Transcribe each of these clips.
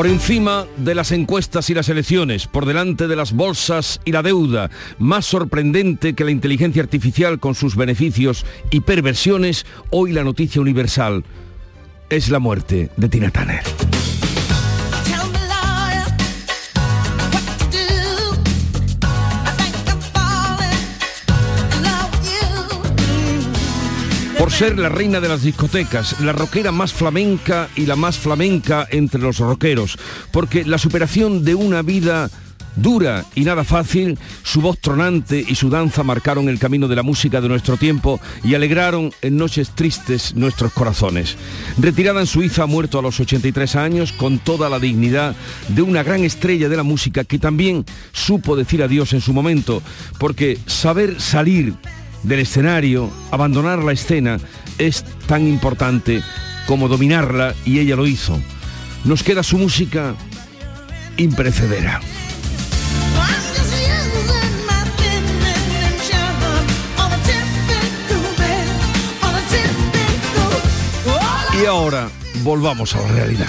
Por encima de las encuestas y las elecciones, por delante de las bolsas y la deuda, más sorprendente que la inteligencia artificial con sus beneficios y perversiones, hoy la noticia universal es la muerte de Tina Turner. Ser la reina de las discotecas, la rockera más flamenca y la más flamenca entre los rockeros, porque la superación de una vida dura y nada fácil, su voz tronante y su danza marcaron el camino de la música de nuestro tiempo y alegraron en noches tristes nuestros corazones. Retirada en Suiza, muerto a los 83 años con toda la dignidad de una gran estrella de la música que también supo decir adiós en su momento, porque saber salir del escenario, abandonar la escena, es tan importante como dominarla y ella lo hizo. Nos queda su música imprecedera. Y ahora volvamos a la realidad.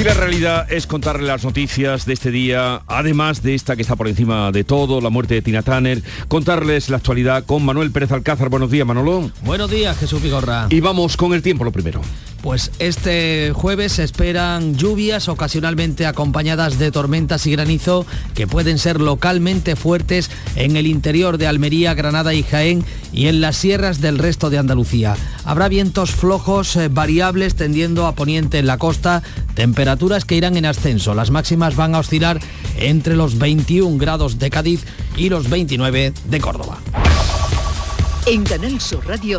Y la realidad es contarle las noticias de este día, además de esta que está por encima de todo, la muerte de Tina Turner, contarles la actualidad con Manuel Pérez Alcázar. Buenos días, Manolo. Buenos días, Jesús Vigorra. Y vamos con el tiempo lo primero. Pues este jueves se esperan lluvias ocasionalmente acompañadas de tormentas y granizo que pueden ser localmente fuertes en el interior de Almería, Granada y Jaén y en las sierras del resto de Andalucía. Habrá vientos flojos eh, variables tendiendo a poniente en la costa, temperaturas que irán en ascenso. Las máximas van a oscilar entre los 21 grados de Cádiz y los 29 de Córdoba. En Canal Sur Radio,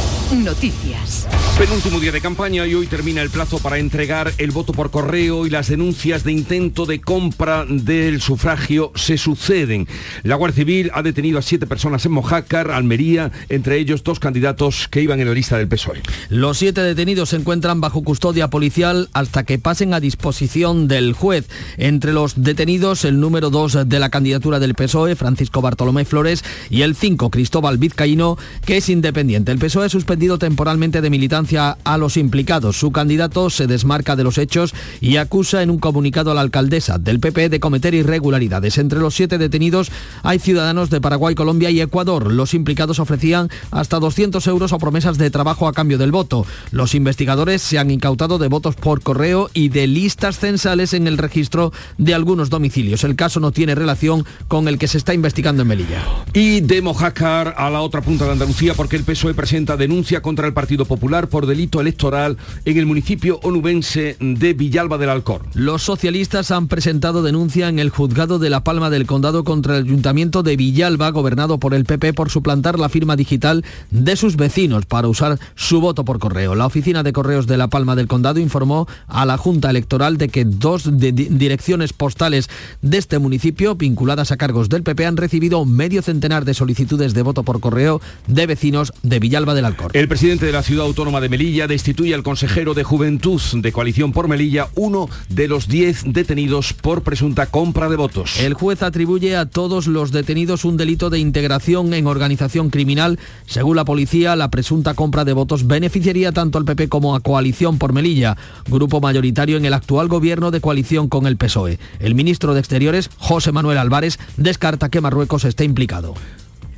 Noticias. Penúltimo día de campaña y hoy termina el plazo para entregar el voto por correo y las denuncias de intento de compra del sufragio se suceden. La Guardia Civil ha detenido a siete personas en Mojácar, Almería, entre ellos dos candidatos que iban en la lista del PSOE. Los siete detenidos se encuentran bajo custodia policial hasta que pasen a disposición del juez. Entre los detenidos, el número dos de la candidatura del PSOE, Francisco Bartolomé Flores, y el cinco, Cristóbal Vizcaíno, que es independiente. El PSOE suspendido temporalmente de militancia a los implicados. Su candidato se desmarca de los hechos y acusa en un comunicado a la alcaldesa del PP de cometer irregularidades. Entre los siete detenidos hay ciudadanos de Paraguay, Colombia y Ecuador. Los implicados ofrecían hasta 200 euros o promesas de trabajo a cambio del voto. Los investigadores se han incautado de votos por correo y de listas censales en el registro de algunos domicilios. El caso no tiene relación con el que se está investigando en Melilla. Y de Mojácar a la otra punta de Andalucía porque el PSOE presenta denuncia contra el Partido Popular por delito electoral en el municipio onubense de Villalba del Alcor. Los socialistas han presentado denuncia en el juzgado de La Palma del Condado contra el ayuntamiento de Villalba, gobernado por el PP, por suplantar la firma digital de sus vecinos para usar su voto por correo. La oficina de correos de La Palma del Condado informó a la Junta Electoral de que dos direcciones postales de este municipio, vinculadas a cargos del PP, han recibido medio centenar de solicitudes de voto por correo de vecinos de Villalba del Alcor. El presidente de la ciudad autónoma de Melilla destituye al consejero de Juventud de Coalición por Melilla, uno de los diez detenidos por presunta compra de votos. El juez atribuye a todos los detenidos un delito de integración en organización criminal. Según la policía, la presunta compra de votos beneficiaría tanto al PP como a Coalición por Melilla, grupo mayoritario en el actual gobierno de coalición con el PSOE. El ministro de Exteriores, José Manuel Álvarez, descarta que Marruecos esté implicado.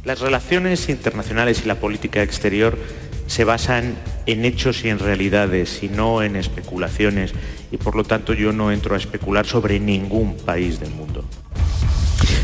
Las relaciones internacionales y la política exterior se basan en hechos y en realidades y no en especulaciones y por lo tanto yo no entro a especular sobre ningún país del mundo.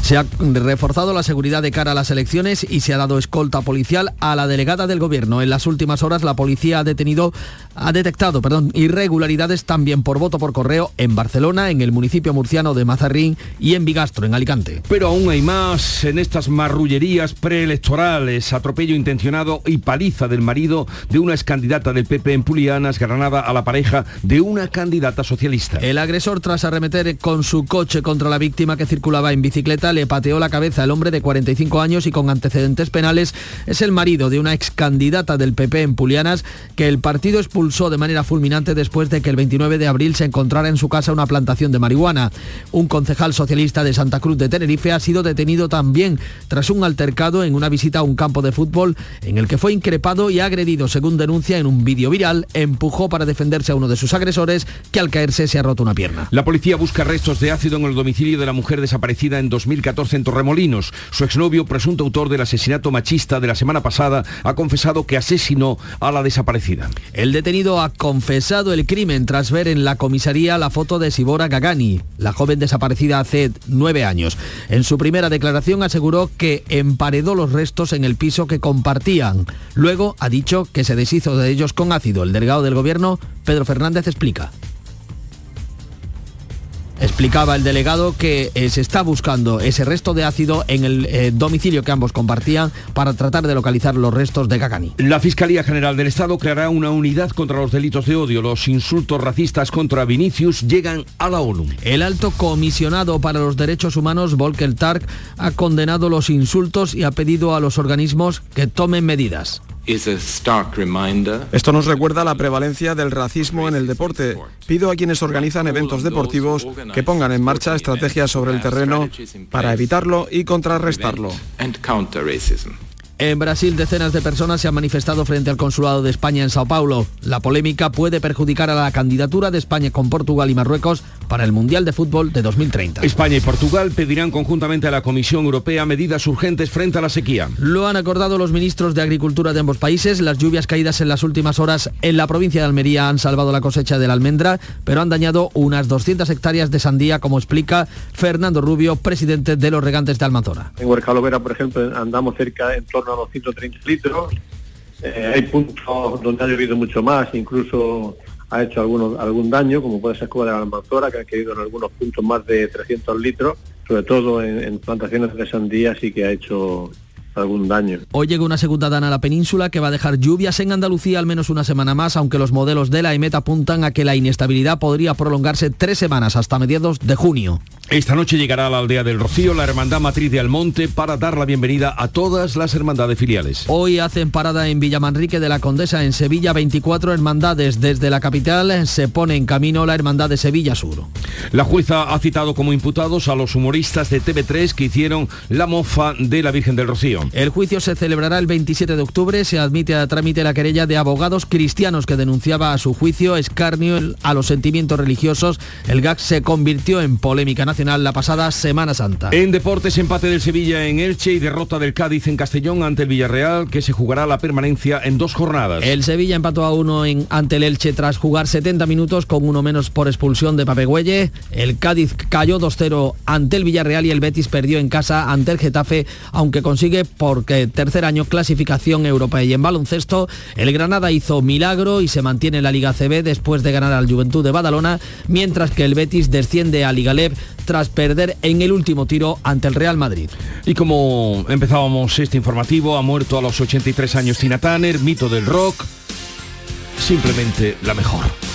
Se ha reforzado la seguridad de cara a las elecciones y se ha dado escolta policial a la delegada del gobierno. En las últimas horas la policía ha detenido, ha detectado, perdón, irregularidades también por voto por correo en Barcelona, en el municipio murciano de Mazarrín y en Bigastro, en Alicante. Pero aún hay más en estas marrullerías preelectorales, atropello intencionado y paliza del marido de una excandidata del PP en Pulianas, Granada, a la pareja de una candidata socialista. El agresor, tras arremeter con su coche contra la víctima que circulaba en bicicleta, le pateó la cabeza. El hombre de 45 años y con antecedentes penales es el marido de una ex candidata del PP en Pulianas que el partido expulsó de manera fulminante después de que el 29 de abril se encontrara en su casa una plantación de marihuana. Un concejal socialista de Santa Cruz de Tenerife ha sido detenido también tras un altercado en una visita a un campo de fútbol en el que fue increpado y agredido, según denuncia en un vídeo viral, empujó para defenderse a uno de sus agresores que al caerse se ha roto una pierna. La policía busca restos de ácido en el domicilio de la mujer desaparecida en 2014 en Torremolinos. Su exnovio, presunto autor del asesinato machista de la semana pasada, ha confesado que asesinó a la desaparecida. El detenido ha confesado el crimen tras ver en la comisaría la foto de Sibora Gagani, la joven desaparecida hace nueve años. En su primera declaración aseguró que emparedó los restos en el piso que compartían. Luego ha dicho que se deshizo de ellos con ácido. El delegado del gobierno, Pedro Fernández, explica. Explicaba el delegado que eh, se está buscando ese resto de ácido en el eh, domicilio que ambos compartían para tratar de localizar los restos de Gagani. La Fiscalía General del Estado creará una unidad contra los delitos de odio. Los insultos racistas contra Vinicius llegan a la ONU. El alto comisionado para los derechos humanos, Volker Tark, ha condenado los insultos y ha pedido a los organismos que tomen medidas. Esto nos recuerda la prevalencia del racismo en el deporte. Pido a quienes organizan eventos deportivos que pongan en marcha estrategias sobre el terreno para evitarlo y contrarrestarlo. En Brasil, decenas de personas se han manifestado frente al Consulado de España en Sao Paulo. La polémica puede perjudicar a la candidatura de España con Portugal y Marruecos para el Mundial de Fútbol de 2030. España y Portugal pedirán conjuntamente a la Comisión Europea medidas urgentes frente a la sequía. Lo han acordado los ministros de Agricultura de ambos países. Las lluvias caídas en las últimas horas en la provincia de Almería han salvado la cosecha de la almendra, pero han dañado unas 200 hectáreas de sandía, como explica Fernando Rubio, presidente de los regantes de Almanzora. En Huercalovera, por ejemplo, andamos cerca en torno a los 130 litros. Eh, hay puntos donde ha llovido mucho más, incluso ha hecho algunos, algún daño, como puede ser Cuba de la Almanzora, que ha caído en algunos puntos más de 300 litros, sobre todo en, en plantaciones de sandía sí que ha hecho algún daño. Hoy llega una segunda dana a la península que va a dejar lluvias en Andalucía al menos una semana más, aunque los modelos de la EMET apuntan a que la inestabilidad podría prolongarse tres semanas hasta mediados de junio. Esta noche llegará a la aldea del Rocío la Hermandad Matriz de Almonte para dar la bienvenida a todas las hermandades filiales. Hoy hacen parada en Villamanrique de la Condesa en Sevilla 24 hermandades. Desde la capital se pone en camino la Hermandad de Sevilla Sur. La jueza ha citado como imputados a los humoristas de TV3 que hicieron la mofa de la Virgen del Rocío. El juicio se celebrará el 27 de octubre. Se admite a trámite la querella de abogados cristianos que denunciaba a su juicio escarnio a los sentimientos religiosos. El GAC se convirtió en polémica nacional la pasada Semana Santa. En deportes, empate del Sevilla en Elche y derrota del Cádiz en Castellón ante el Villarreal, que se jugará la permanencia en dos jornadas. El Sevilla empató a uno en, ante el Elche tras jugar 70 minutos con uno menos por expulsión de Papegüelle. El Cádiz cayó 2-0 ante el Villarreal y el Betis perdió en casa ante el Getafe, aunque consigue porque tercer año clasificación europea. Y en baloncesto, el Granada hizo milagro y se mantiene en la Liga CB después de ganar al Juventud de Badalona, mientras que el Betis desciende a Liga Leb tras perder en el último tiro ante el Real Madrid. Y como empezábamos este informativo, ha muerto a los 83 años Tina Turner, mito del rock, simplemente la mejor.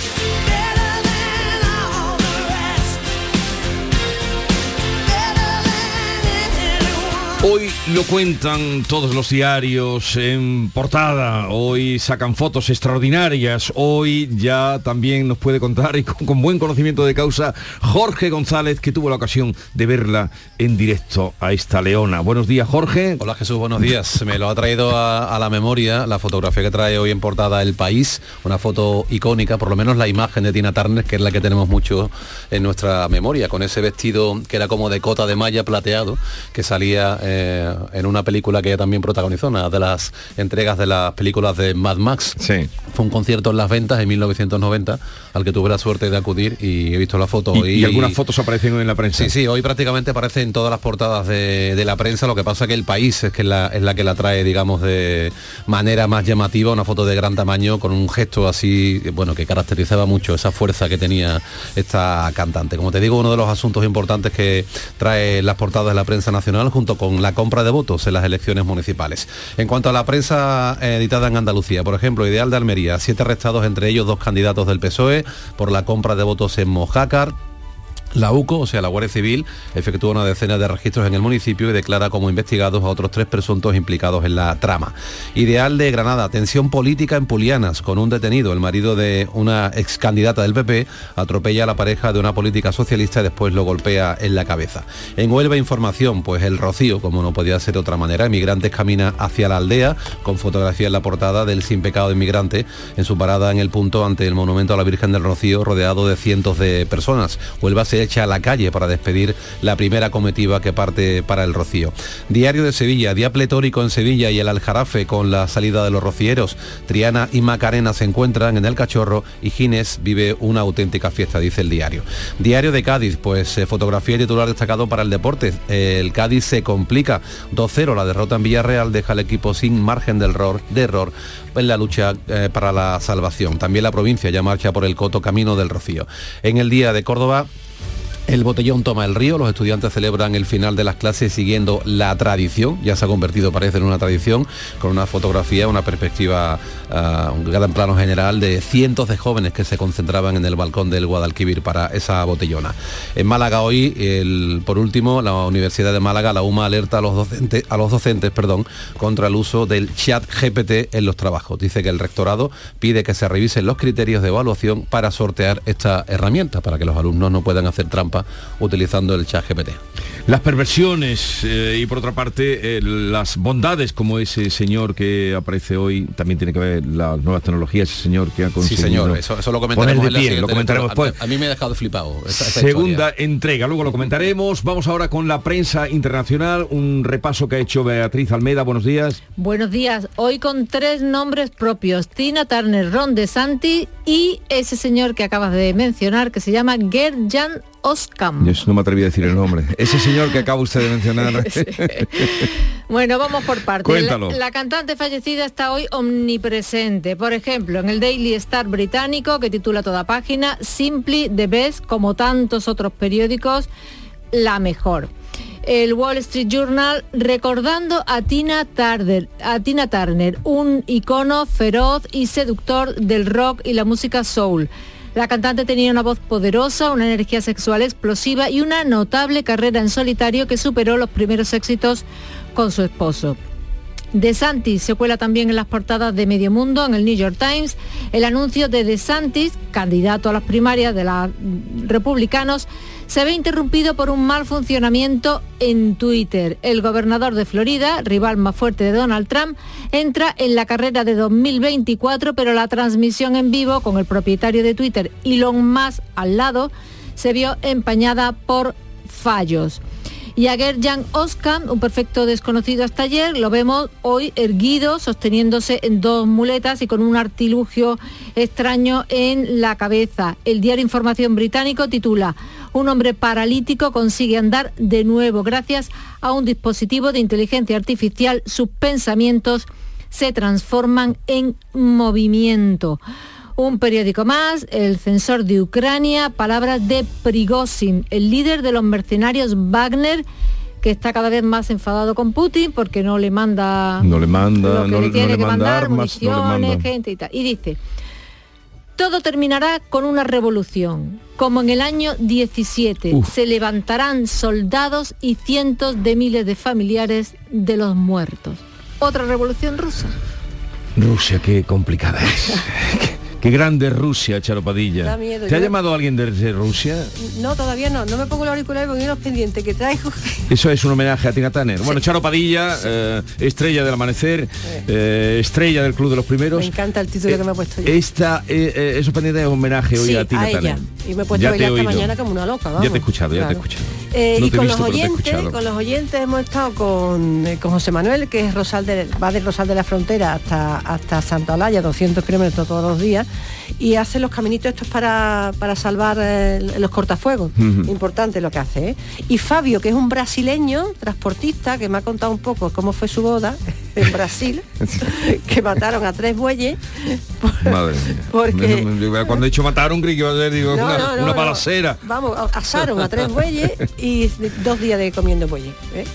Hoy lo cuentan todos los diarios en portada, hoy sacan fotos extraordinarias, hoy ya también nos puede contar y con, buen conocimiento de causa Jorge González que tuvo la ocasión de verla en directo a esta leona. Buenos días Jorge. Hola Jesús, buenos días. Me lo ha traído a, a la memoria la fotografía que trae hoy en portada El País, una foto icónica, por lo menos la imagen de Tina Turner, que es la que tenemos mucho en nuestra memoria, con ese vestido que era como de cota de malla plateado, que salía... Eh, eh, en una película que ella también protagonizó, una de las entregas de las películas de Mad Max. Sí. Fue un concierto en las ventas en 1990 al que tuve la suerte de acudir y he visto la foto. Y, y algunas fotos aparecen en la prensa. Sí, sí, hoy prácticamente aparece en todas las portadas de, de la prensa, lo que pasa que el país es que la, es la que la trae, digamos, de manera más llamativa, una foto de gran tamaño con un gesto así, bueno, que caracterizaba mucho esa fuerza que tenía esta cantante. Como te digo, uno de los asuntos importantes que trae las portadas de la prensa nacional junto con la compra de votos en las elecciones municipales. En cuanto a la prensa eh, editada en Andalucía, por ejemplo, Ideal de Almería, siete arrestados, entre ellos dos candidatos del PSOE por la compra de votos en Mojácar. La UCO, o sea, la Guardia Civil, efectúa una decena de registros en el municipio y declara como investigados a otros tres presuntos implicados en la trama. Ideal de Granada, tensión política en Pulianas, con un detenido, el marido de una ex candidata del PP, atropella a la pareja de una política socialista y después lo golpea en la cabeza. En Huelva Información, pues el Rocío, como no podía ser de otra manera, Emigrantes camina hacia la aldea, con fotografía en la portada del sin pecado de inmigrante, en su parada en el punto ante el monumento a la Virgen del Rocío, rodeado de cientos de personas. Huelva se echa a la calle para despedir la primera comitiva que parte para el Rocío. Diario de Sevilla, día pletórico en Sevilla y el Aljarafe con la salida de los rocieros. Triana y Macarena se encuentran en el Cachorro y Gines vive una auténtica fiesta, dice el diario. Diario de Cádiz, pues eh, fotografía y titular destacado para el deporte. El Cádiz se complica 2-0, la derrota en Villarreal deja al equipo sin margen de error, de error en la lucha eh, para la salvación. También la provincia ya marcha por el coto camino del Rocío. En el día de Córdoba, el botellón toma el río, los estudiantes celebran el final de las clases siguiendo la tradición, ya se ha convertido parece en una tradición, con una fotografía, una perspectiva, uh, un gran plano general de cientos de jóvenes que se concentraban en el balcón del Guadalquivir para esa botellona. En Málaga hoy, por último, la Universidad de Málaga, la UMA alerta a los docentes, a los docentes perdón, contra el uso del chat GPT en los trabajos. Dice que el rectorado pide que se revisen los criterios de evaluación para sortear esta herramienta, para que los alumnos no puedan hacer trampa utilizando el chat GPT. Las perversiones eh, y por otra parte eh, las bondades como ese señor que aparece hoy, también tiene que ver las nuevas tecnologías, ese señor que ha conseguido... Sí señor, eso, eso lo comentaremos en la pie, lo comentaremos después. A, a, mí me ha dejado flipado. Esta, esta Segunda historia. entrega, luego lo comentaremos. Vamos ahora con la prensa internacional, un repaso que ha hecho Beatriz Almeda, buenos días. Buenos días, hoy con tres nombres propios, Tina Turner, Ron DeSantis y ese señor que acabas de mencionar que se llama Gerd-Jan Oskam. Yo no me atreví a decir el nombre. Ese señor que acaba usted de mencionar. Sí. Bueno, vamos por partes. Cuéntalo. La, la, cantante fallecida está hoy omnipresente. Por ejemplo, en el Daily Star británico, que titula toda página, Simply the Best, como tantos otros periódicos, la mejor. El Wall Street Journal recordando a Tina Turner, a Tina Turner, un icono feroz y seductor del rock y la música soul. La cantante tenía una voz poderosa, una energía sexual explosiva y una notable carrera en solitario que superó los primeros éxitos con su esposo. DeSantis se cuela también en las portadas de Medio Mundo, en el New York Times. El anuncio de DeSantis, candidato a las primarias de los republicanos, se ve interrumpido por un mal funcionamiento en Twitter. El gobernador de Florida, rival más fuerte de Donald Trump, entra en la carrera de 2024, pero la transmisión en vivo con el propietario de Twitter, Elon Musk, al lado, se vio empañada por fallos. Y a Gerd-Jan Oskam, un perfecto desconocido hasta ayer, lo vemos hoy erguido, sosteniéndose en dos muletas y con un artilugio extraño en la cabeza. El diario Información Británico titula Un hombre paralítico consigue andar de nuevo gracias a un dispositivo de inteligencia artificial. Sus pensamientos se transforman en movimiento. Un periódico más, el censor de Ucrania, palabras de Prigozhin, el líder de los mercenarios Wagner, que está cada vez más enfadado con Putin porque no le manda no le manda lo que no, le tiene no le que manda mandar, armas, no le municiones, manda- gente y tal. Y dice, todo terminará con una revolución. Como en el año 17 Uf. se levantarán soldados y cientos de miles de familiares de los muertos. Otra revolución rusa. Rusia, qué complicada es. qué, grande es Rusia, Charo Padilla. Da miedo, ¿Te ha llamado alguien desde Rusia? No, todavía no. No me pongo el auricular porque hay unos pendientes que traigo. Eso es un homenaje a Tina Turner. Bueno, Charo Padilla, eh, estrella del amanecer, eh, estrella del Club de los Primeros. Me encanta el título Eh, que me ha puesto yo. Esta, esos pendientes es un homenaje hoy Sí, a Tina a ella. Y me he puesto Ya a esta mañana como una loca, Ya vamos. te he escuchado, ya te he escuchado. Eh, No y con visto, los oyentes, con los oyentes hemos estado con, eh, con José Manuel, que es Rosal de, va de Rosal de la Frontera hasta, hasta Santa Olalla, 200 kilómetros todos los días, y hace los caminitos estos para, para salvar eh, los cortafuegos. Importante lo que hace. ¿eh? Y Fabio, que es un brasileño, transportista, que me ha contado un poco cómo fue su boda en Brasil, que mataron a tres bueyes. Madre mía. Porque- Cuando he dicho mataron, creí que iba a ser digo, No, una, no, no, una no. balacera. Vamos, asaron a tres bueyes y dos días de comiendo bueyes. ¿eh?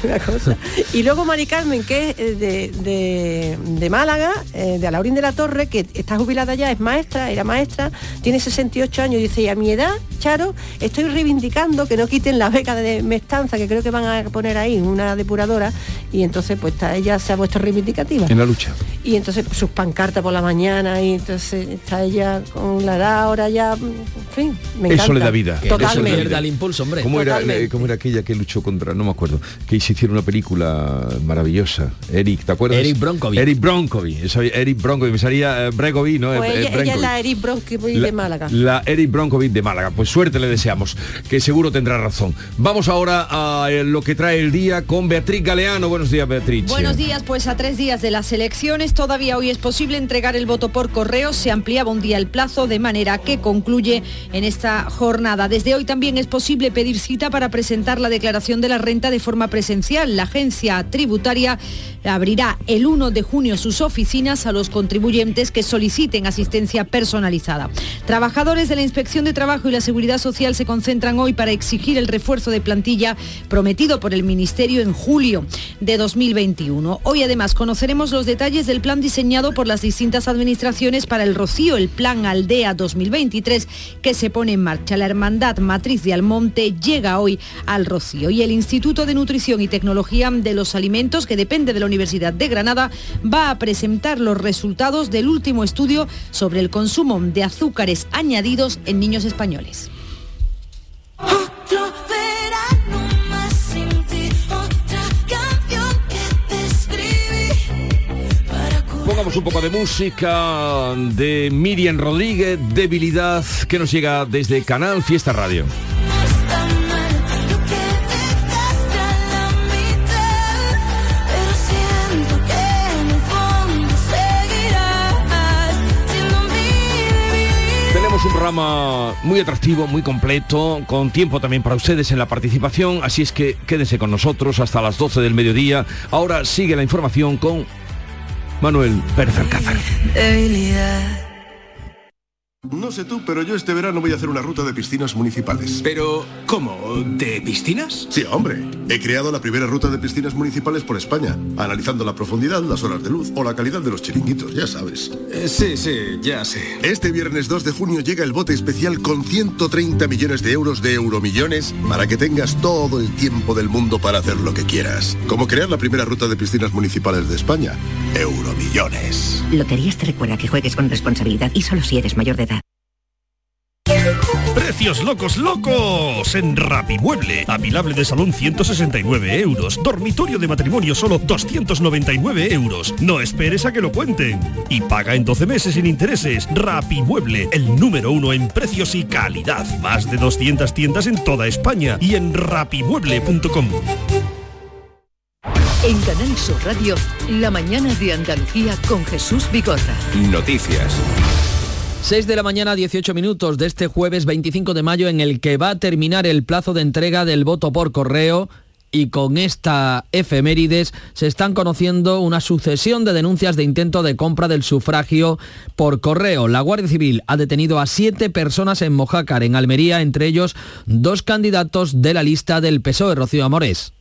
Una cosa. Y luego Mari Carmen, que es eh, de, de- de Málaga, eh, de Alaurín de la Torre, que está jubilada ya, es maestra, era maestra, tiene 68 años y dice, y a mi edad, Charo, estoy reivindicando que no quiten la beca de Mestanza, que creo que van a poner ahí una depuradora, y entonces pues está, ella se ha puesto reivindicativa. En la lucha. Y entonces sus pancartas por la mañana y entonces está ella con la edad ahora ya, en fin, me Eso encanta. le da vida. Eso le da Totalmente. vida. el impulso, hombre. ¿Cómo era, Totalmente. eh, cómo era aquella que luchó contra, no me acuerdo, que se hicieron una película maravillosa? Eric, ¿te acuerdas? Eric Bronkovich. Eric Bronkovich, eso, Eric Bronkovich, me salía eh, Bregovic, ¿no? Pues Eh, ella, es la Eric Bronski de Málaga. La Eric Bronkovich de Málaga. Pues suerte le deseamos, que seguro tendrá razón. Vamos ahora a eh, lo que trae el día con Beatriz Galeano. Buenos días, Beatriz. Buenos días, pues a tres días de las elecciones todavía hoy es posible entregar el voto por correo. Se ampliaba un día el plazo de manera que concluye en esta jornada. Desde hoy también es posible pedir cita para presentar la declaración de la renta de forma presencial. La agencia tributaria abrirá el 1 de junio sus oficinas a los contribuyentes que soliciten asistencia personalizada. Trabajadores de la Inspección de Trabajo y la Seguridad Social se concentran hoy para exigir el refuerzo de plantilla prometido por el Ministerio en julio de 2021. Hoy además conoceremos los detalles del plan diseñado por las distintas administraciones para el Rocío, el Plan Aldea 2023 que se pone en marcha. La Hermandad Matriz de Almonte llega hoy al Rocío y el Instituto de Nutrición y Tecnología de los Alimentos, que depende de la Universidad de Granada, va a presentar los resultados del último estudio sobre el consumo de azúcares añadidos en niños españoles. Pongamos un poco de música de Miriam Rodríguez, Debilidad, que nos llega desde Canal Fiesta Radio. Tenemos un programa muy atractivo, muy completo, con tiempo también para ustedes en la participación, así es que quédense con nosotros hasta las 12 del mediodía. Ahora sigue la información con Manuel Pérez Alcázar. Debilidad. No sé tú, pero yo este verano voy a hacer una ruta de piscinas municipales. Pero, ¿cómo? ¿De piscinas? Sí, hombre. He creado la primera ruta de piscinas municipales por España, analizando la profundidad, las horas de luz o la calidad de los chiringuitos, ya sabes. Eh, sí, sí, ya sé. Este viernes 2 de junio llega el bote especial con 130 millones de euros de euromillones para que tengas todo el tiempo del mundo para hacer lo que quieras. Como crear la primera ruta de piscinas municipales de España. Euromillones. Loterías te recuerda que juegues con responsabilidad y solo si eres mayor de edad. Precios locos locos en Rapimueble. Apilable de salón 169 euros. Dormitorio de matrimonio solo 299 euros. No esperes a que lo cuenten. Y paga en 12 meses sin intereses. Rapimueble, el número uno en precios y calidad. Más de 200 tiendas en toda España y en rapimueble.com. En Canal Sur Radio, la mañana de Andalucía con Jesús Vigorra. Noticias. 6 de la mañana, 18 minutos de este jueves 25 de mayo en el que va a terminar el plazo de entrega del voto por correo y con esta efemérides se están conociendo una sucesión de denuncias de intento de compra del sufragio por correo. La Guardia Civil ha detenido a siete personas en Mojácar, en Almería, entre ellos dos candidatos de la lista del PSOE, Rocío Amores.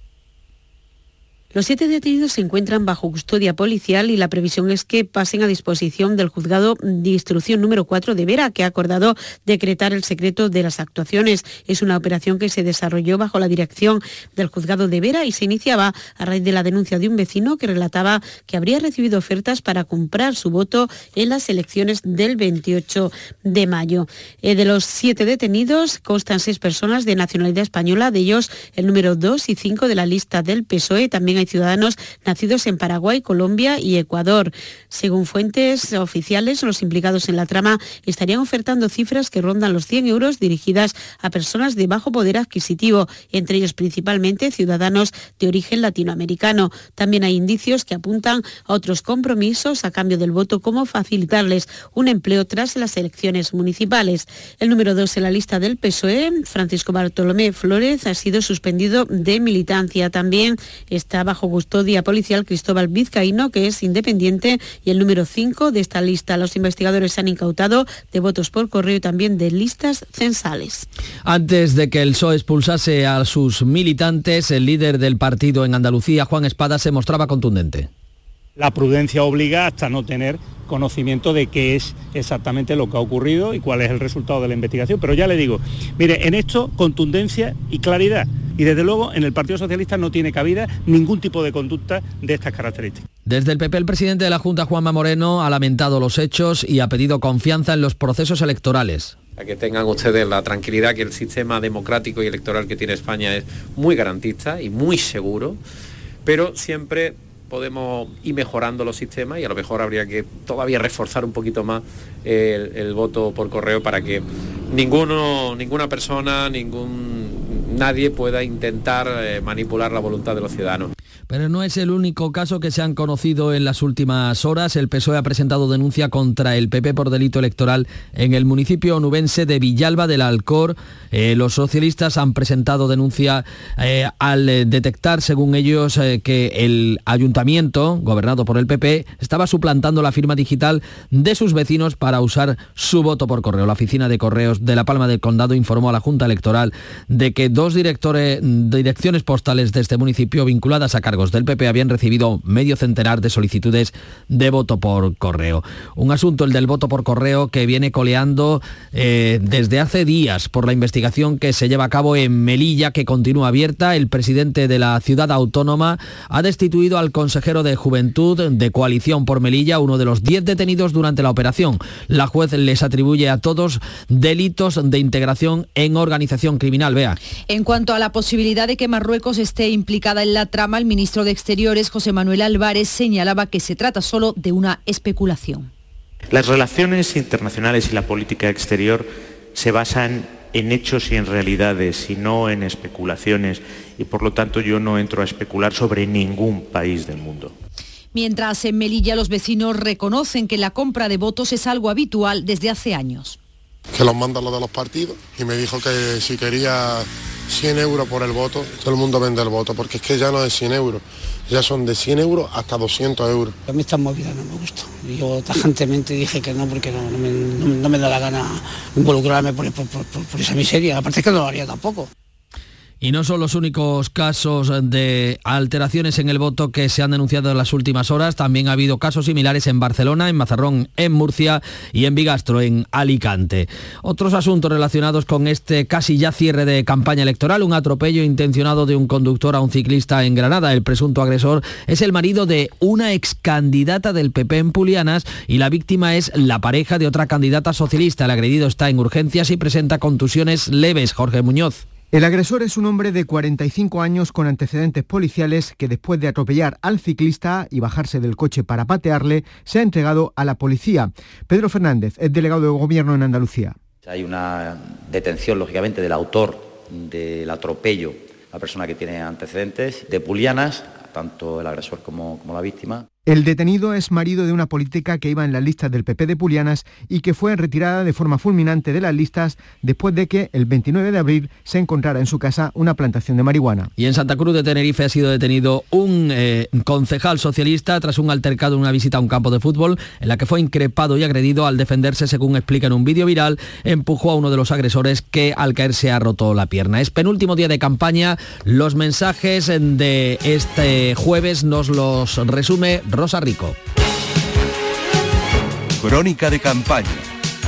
Los siete detenidos se encuentran bajo custodia policial y la previsión es que pasen a disposición del juzgado de instrucción número 4 de Vera, que ha acordado decretar el secreto de las actuaciones. Es una operación que se desarrolló bajo la dirección del juzgado de Vera y se iniciaba a raíz de la denuncia de un vecino que relataba que habría recibido ofertas para comprar su voto en las elecciones del 28 de mayo. Eh, de los siete detenidos constan seis personas de nacionalidad española, de ellos el número 2 y 5 de la lista del PSOE. También hay ciudadanos nacidos en Paraguay, Colombia y Ecuador. Según fuentes oficiales, los implicados en la trama estarían ofertando cifras que rondan los 100 euros dirigidas a personas de bajo poder adquisitivo, entre ellos principalmente ciudadanos de origen latinoamericano. También hay indicios que apuntan a otros compromisos a cambio del voto, como facilitarles un empleo tras las elecciones municipales. El número dos en la lista del PSOE, Francisco Bartolomé Flores, ha sido suspendido de militancia. También está bajo custodia policial Cristóbal Vizcaíno, que es independiente, y el número 5 de esta lista. Los investigadores han incautado de votos por correo y también de listas censales. Antes de que el PSOE expulsase a sus militantes, el líder del partido en Andalucía, Juan Espada, se mostraba contundente. La prudencia obliga hasta no tener conocimiento de qué es exactamente lo que ha ocurrido y cuál es el resultado de la investigación. Pero ya le digo, mire, en esto contundencia y claridad. Y desde luego en el Partido Socialista no tiene cabida ningún tipo de conducta de estas características. Desde el PP, el presidente de la Junta, Juanma Moreno, ha lamentado los hechos y ha pedido confianza en los procesos electorales. A que tengan ustedes la tranquilidad que el sistema democrático y electoral que tiene España es muy garantista y muy seguro, pero siempre podemos ir mejorando los sistemas y a lo mejor habría que todavía reforzar un poquito más el, voto por correo para que ninguno, ninguna persona, ningún nadie pueda intentar eh, manipular la voluntad de los ciudadanos. Pero no es el único caso que se han conocido en las últimas horas. El PSOE ha presentado denuncia contra el PP por delito electoral en el municipio onubense de Villalba del Alcor. Eh, los socialistas han presentado denuncia eh, al detectar, según ellos, que el ayuntamiento, gobernado por el PP, estaba suplantando la firma digital de sus vecinos para usar su voto por correo. La oficina de correos de La Palma del Condado informó a la Junta Electoral de que dos directores, direcciones postales de este municipio vinculadas a cargos del PP habían recibido medio centenar de solicitudes de voto por correo. Un asunto, el del voto por correo, que viene coleando eh, desde hace días por la investigación que se lleva a cabo en Melilla, que continúa abierta. El presidente de la ciudad autónoma ha destituido al consejero de Juventud de Coalición por Melilla, uno de los diez detenidos durante la operación. La juez les atribuye a todos delitos de integración en organización criminal. Vea. En cuanto a la posibilidad de que Marruecos esté implicada en la trama, el ministro de Exteriores, José Manuel Álvarez, señalaba que se trata solo de una especulación. Las relaciones internacionales y la política exterior se basan en hechos y en realidades y no en especulaciones y por lo tanto yo no entro a especular sobre ningún país del mundo. Mientras en Melilla los vecinos reconocen que la compra de votos es algo habitual desde hace años. que los manda lo de los partidos y me dijo que si quería 100 euros por el voto, todo el mundo vende el voto, porque es que ya no es 100 euros, ya son de 100 euros hasta 200 euros. A mí esta movida no me gusta. Yo tajantemente dije que no porque no, no me, da la gana involucrarme por- por esa miseria. Aparte es que no lo haría tampoco. Y no son los únicos casos de alteraciones en el voto que se han denunciado en las últimas horas. También ha habido casos similares en Barcelona, en Mazarrón, en Murcia y en Bigastro, en Alicante. Otros asuntos relacionados con este casi ya cierre de campaña electoral, un atropello intencionado de un conductor a un ciclista en Granada. El presunto agresor es el marido de una ex candidata del PP en Pulianas y la víctima es la pareja de otra candidata socialista. El agredido está en urgencias y presenta contusiones leves. Jorge Muñoz. El agresor es un hombre de 45 años con antecedentes policiales que después de atropellar al ciclista y bajarse del coche para patearle, se ha entregado a la policía. Pedro Fernández es delegado de gobierno en Andalucía. Hay una detención, lógicamente, del autor del atropello, la persona que tiene antecedentes, de Pulianas, tanto el agresor como, como la víctima. El detenido es marido de una política que iba en las listas del PP de Pulianas y que fue retirada de forma fulminante de las listas después de que el 29 de abril se encontrara en su casa una plantación de marihuana. Y en Santa Cruz de Tenerife ha sido detenido un eh, concejal socialista tras un altercado en una visita a un campo de fútbol en la que fue increpado y agredido al defenderse, según explica en un vídeo viral, empujó a uno de los agresores que al caer se ha roto la pierna. Es penúltimo día de campaña. Los mensajes de este jueves nos los resume Rosa Rico. Crónica de campaña.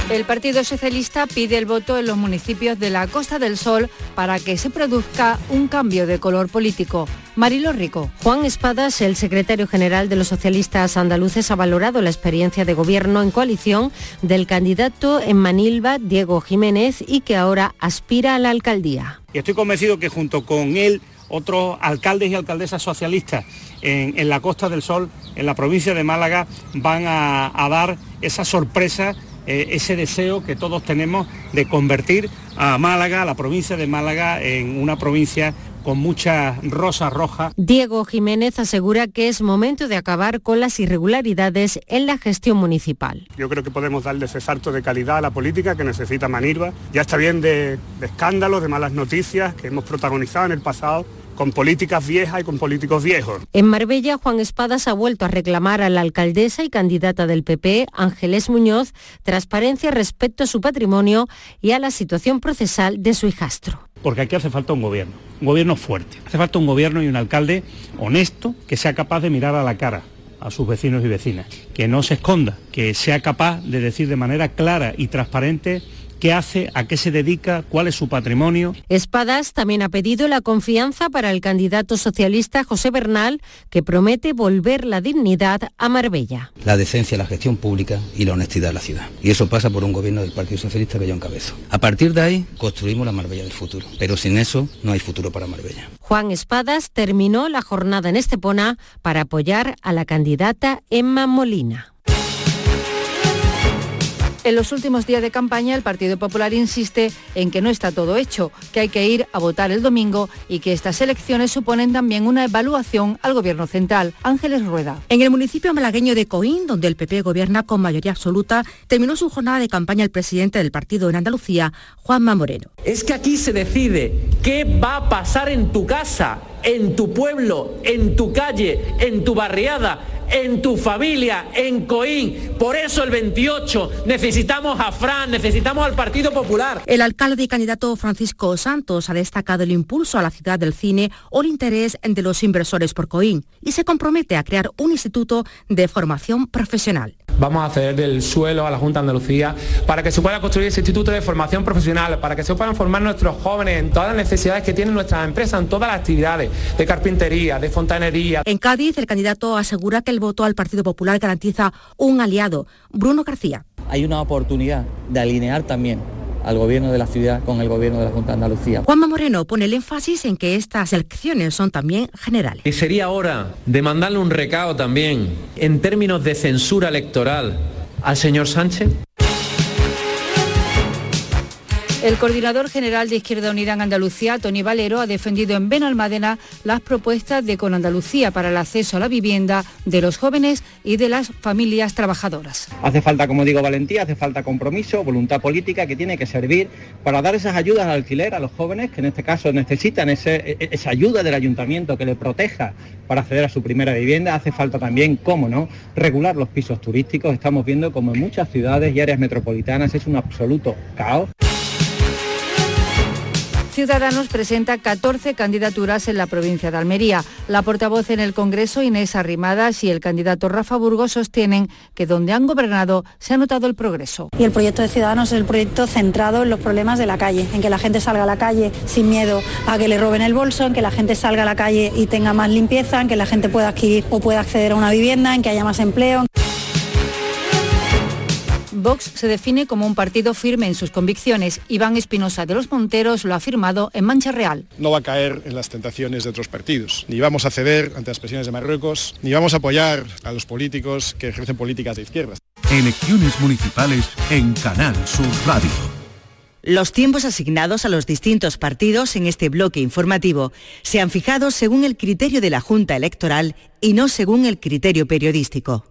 El Partido Socialista pide el voto en los municipios de la Costa del Sol para que se produzca un cambio de color político. Marilo Rico. Juan Espadas, el secretario general de los socialistas andaluces, ha valorado la experiencia de gobierno en coalición del candidato en Manilva, Diego Jiménez, y que ahora aspira a la alcaldía. Y estoy convencido que junto con él otros alcaldes y alcaldesas socialistas en, en la Costa del Sol, en la provincia de Málaga, van a, a dar esa sorpresa eh, ese deseo que todos tenemos de convertir a Málaga, a la provincia de Málaga, en una provincia con mucha rosa roja. Diego Jiménez asegura que es momento de acabar con las irregularidades en la gestión municipal. Yo creo que podemos darle ese salto de calidad a la política que necesita Manilva. Ya está bien de, de escándalos, de malas noticias que hemos protagonizado en el pasado con políticas viejas y con políticos viejos. En Marbella, Juan Espadas ha vuelto a reclamar a la alcaldesa y candidata del PP, Ángeles Muñoz, transparencia respecto a su patrimonio y a la situación procesal de su hijastro. Porque aquí hace falta un gobierno, un gobierno fuerte. Hace falta un gobierno y un alcalde honesto que sea capaz de mirar a la cara a sus vecinos y vecinas, que no se esconda, que sea capaz de decir de manera clara y transparente qué hace, a qué se dedica, cuál es su patrimonio. Espadas también ha pedido la confianza para el candidato socialista José Bernal, que promete volver la dignidad a Marbella. La decencia, la gestión pública y la honestidad de la ciudad. Y eso pasa por un gobierno del Partido Socialista que yo encabezo. A partir de ahí construimos la Marbella del futuro, pero sin eso no hay futuro para Marbella. Juan Espadas terminó la jornada en Estepona para apoyar a la candidata Emma Molina. En los últimos días de campaña, el Partido Popular insiste en que no está todo hecho, que hay que ir a votar el domingo y que estas elecciones suponen también una evaluación al Gobierno central. Ángeles Rueda. En el municipio malagueño de Coín, donde el PP gobierna con mayoría absoluta, terminó su jornada de campaña el presidente del partido en Andalucía, Juanma Moreno. Es que aquí se decide qué va a pasar en tu casa, en tu pueblo, en tu calle, en tu barriada, en tu familia, en Coín. Por eso el 28 necesitamos a Fran, necesitamos al Partido Popular. El alcalde y candidato Francisco Santos ha destacado el impulso a la ciudad del cine o el interés de los inversores por Coín y se compromete a crear un instituto de formación profesional. Vamos a ceder del suelo a la Junta de Andalucía para que se pueda construir ese instituto de formación profesional, para que se puedan formar nuestros jóvenes en todas las necesidades que tienen nuestras empresas, en todas las actividades de carpintería, de fontanería. En Cádiz, el candidato asegura que el voto al Partido Popular garantiza un aliado, Bruno García. Hay una oportunidad de alinear también al gobierno de la ciudad con el gobierno de la Junta de Andalucía. Juanma Moreno pone el énfasis en que estas elecciones son también generales. Y sería hora de mandarle un recado también en términos de censura electoral al señor Sánchez. El coordinador general de Izquierda Unida en Andalucía, Tony Valero, ha defendido en Benalmádena las propuestas de Con Andalucía para el acceso a la vivienda de los jóvenes y de las familias trabajadoras. Hace falta, como digo, valentía, hace falta compromiso, voluntad política que tiene que servir para dar esas ayudas al alquiler a los jóvenes que en este caso necesitan ese- e- esa ayuda del ayuntamiento que le proteja para acceder a su primera vivienda. Hace falta también, cómo no, regular los pisos turísticos. Estamos viendo como en muchas ciudades y áreas metropolitanas es un absoluto caos. Ciudadanos presenta 14 candidaturas en la provincia de Almería. La portavoz en el Congreso, Inés Arrimadas, y el candidato Rafa Burgos sostienen que donde han gobernado se ha notado el progreso. Y el proyecto de Ciudadanos es el proyecto centrado en los problemas de la calle, en que la gente salga a la calle sin miedo a que le roben el bolso, en que la gente salga a la calle y tenga más limpieza, en que la gente pueda adquirir o pueda acceder a una vivienda, en que haya más empleo. Vox se define como un partido firme en sus convicciones. Iván Espinosa de los Monteros lo ha afirmado en Mancha Real. no va a caer en las tentaciones de otros partidos. Ni vamos a ceder ante las presiones de Marruecos, ni vamos a apoyar a los políticos que ejercen políticas de izquierdas. Elecciones municipales en Canal Sur Radio. Los tiempos asignados a los distintos partidos en este bloque informativo se han fijado según el criterio de la Junta Electoral y no según el criterio periodístico.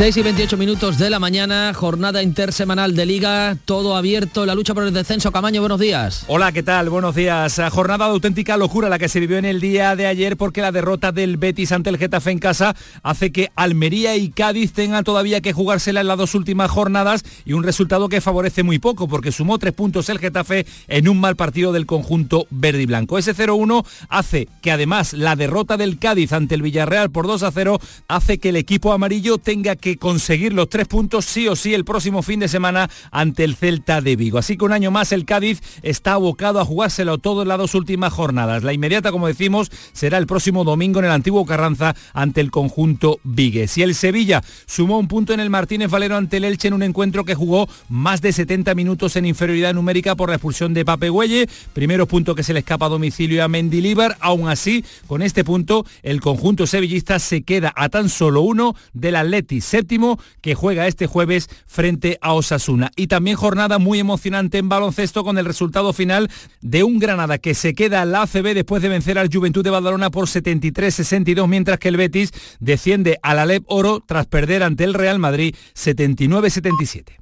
6 y 28 minutos de la mañana, jornada intersemanal de liga, todo abierto, la lucha por el descenso. Camaño, buenos días. Hola, ¿qué tal? Buenos días. Jornada de auténtica locura la que se vivió en el día de ayer porque la derrota del Betis ante el Getafe en casa hace que Almería y Cádiz tengan todavía que jugársela en las dos últimas jornadas y un resultado que favorece muy poco porque sumó tres puntos el Getafe en un mal partido del conjunto verde y blanco. Ese 0-1 hace que además la derrota del Cádiz ante el Villarreal por 2 a 0 hace que el equipo amarillo tenga que conseguir los tres puntos sí o sí el próximo fin de semana ante el Celta de Vigo. Así que un año más el Cádiz está abocado a jugárselo todo en las dos últimas jornadas. La inmediata, como decimos, será el próximo domingo en el antiguo Carranza ante el conjunto Vigues. Y el Sevilla sumó un punto en el Martínez Valero ante el Elche en un encuentro que jugó más de 70 minutos en inferioridad numérica por la expulsión de Pape Güelle. Primero punto que se le escapa a domicilio a Mendilíbar. Aún así, con este punto, el conjunto sevillista se queda a tan solo uno del Atleti séptimo que juega este jueves frente a Osasuna. Y también jornada muy emocionante en baloncesto con el resultado final de un Granada que se queda en la ACB después de vencer al Juventud de Badalona por 73-62, mientras que el Betis desciende al Alep Oro tras perder ante el Real Madrid 79-77.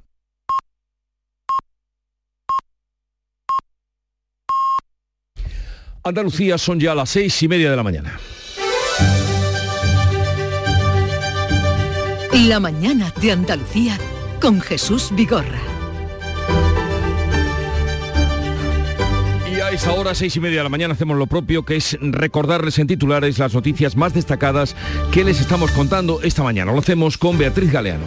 Andalucía son ya las seis y media de la mañana. La mañana de Andalucía con Jesús Vigorra. Y a esa hora, seis y media de la mañana, hacemos lo propio, que es recordarles en titulares las noticias más destacadas que les estamos contando esta mañana. Lo hacemos con Beatriz Galeano.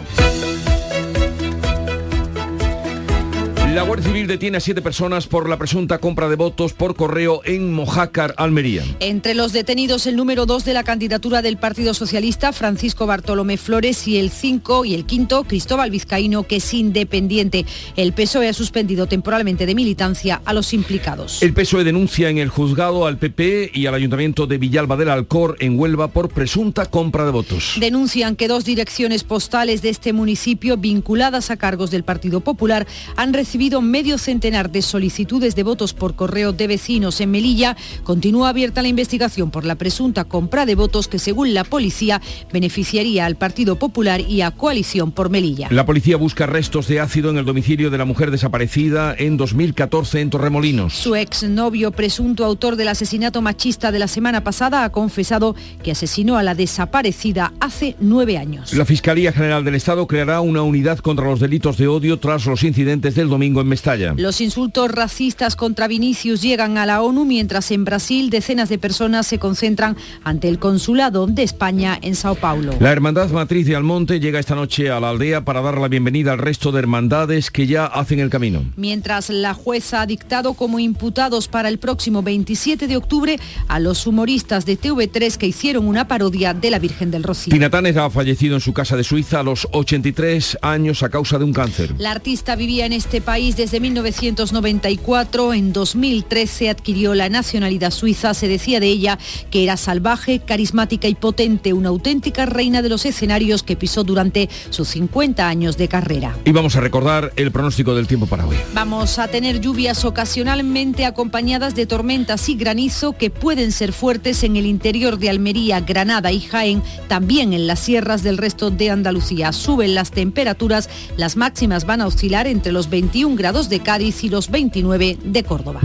La Guardia Civil detiene a siete personas por la presunta compra de votos por correo en Mojácar, Almería. Entre los detenidos, el número dos de la candidatura del Partido Socialista, Francisco Bartolomé Flores, y el cinco y el quinto, Cristóbal Vizcaíno, que es independiente. El PSOE ha suspendido temporalmente de militancia a los implicados. El PSOE denuncia en el juzgado al PP y al Ayuntamiento de Villalba del Alcor, en Huelva, por presunta compra de votos. Denuncian que dos direcciones postales de este municipio, vinculadas a cargos del Partido Popular, han recibido medio centenar de solicitudes de votos por correo de vecinos en Melilla, continúa abierta la investigación por la presunta compra de votos que, según la policía, beneficiaría al Partido Popular y a Coalición por Melilla. La policía busca restos de ácido en el domicilio de la mujer desaparecida en 2014 en Torremolinos. Su exnovio, presunto autor del asesinato machista de la semana pasada, ha confesado que asesinó a la desaparecida hace nueve años. La Fiscalía General del Estado creará una unidad contra los delitos de odio tras los incidentes del domingo en Mestalla. Los insultos racistas contra Vinicius llegan a la ONU mientras en Brasil decenas de personas se concentran ante el consulado de España en Sao Paulo. La Hermandad Matriz de Almonte llega esta noche a la aldea para dar la bienvenida al resto de hermandades que ya hacen el camino. Mientras la jueza ha dictado como imputados para el próximo 27 de octubre a los humoristas de TV3 que hicieron una parodia de la Virgen del Rocío. Tina Tanes ha fallecido en su casa de Suiza a los 83 años a causa de un cáncer. La artista vivía en este país desde 1994. En 2013 adquirió la nacionalidad suiza. Se decía de ella que era salvaje, carismática y potente, una auténtica reina de los escenarios que pisó durante sus 50 años de carrera. Y vamos a recordar el pronóstico del tiempo para hoy. Vamos a tener lluvias ocasionalmente acompañadas de tormentas y granizo que pueden ser fuertes en el interior de Almería, Granada y Jaén, también en las sierras del resto de Andalucía. Suben las temperaturas, las máximas van a oscilar entre los 21 grados de Cádiz y los 29 de Córdoba.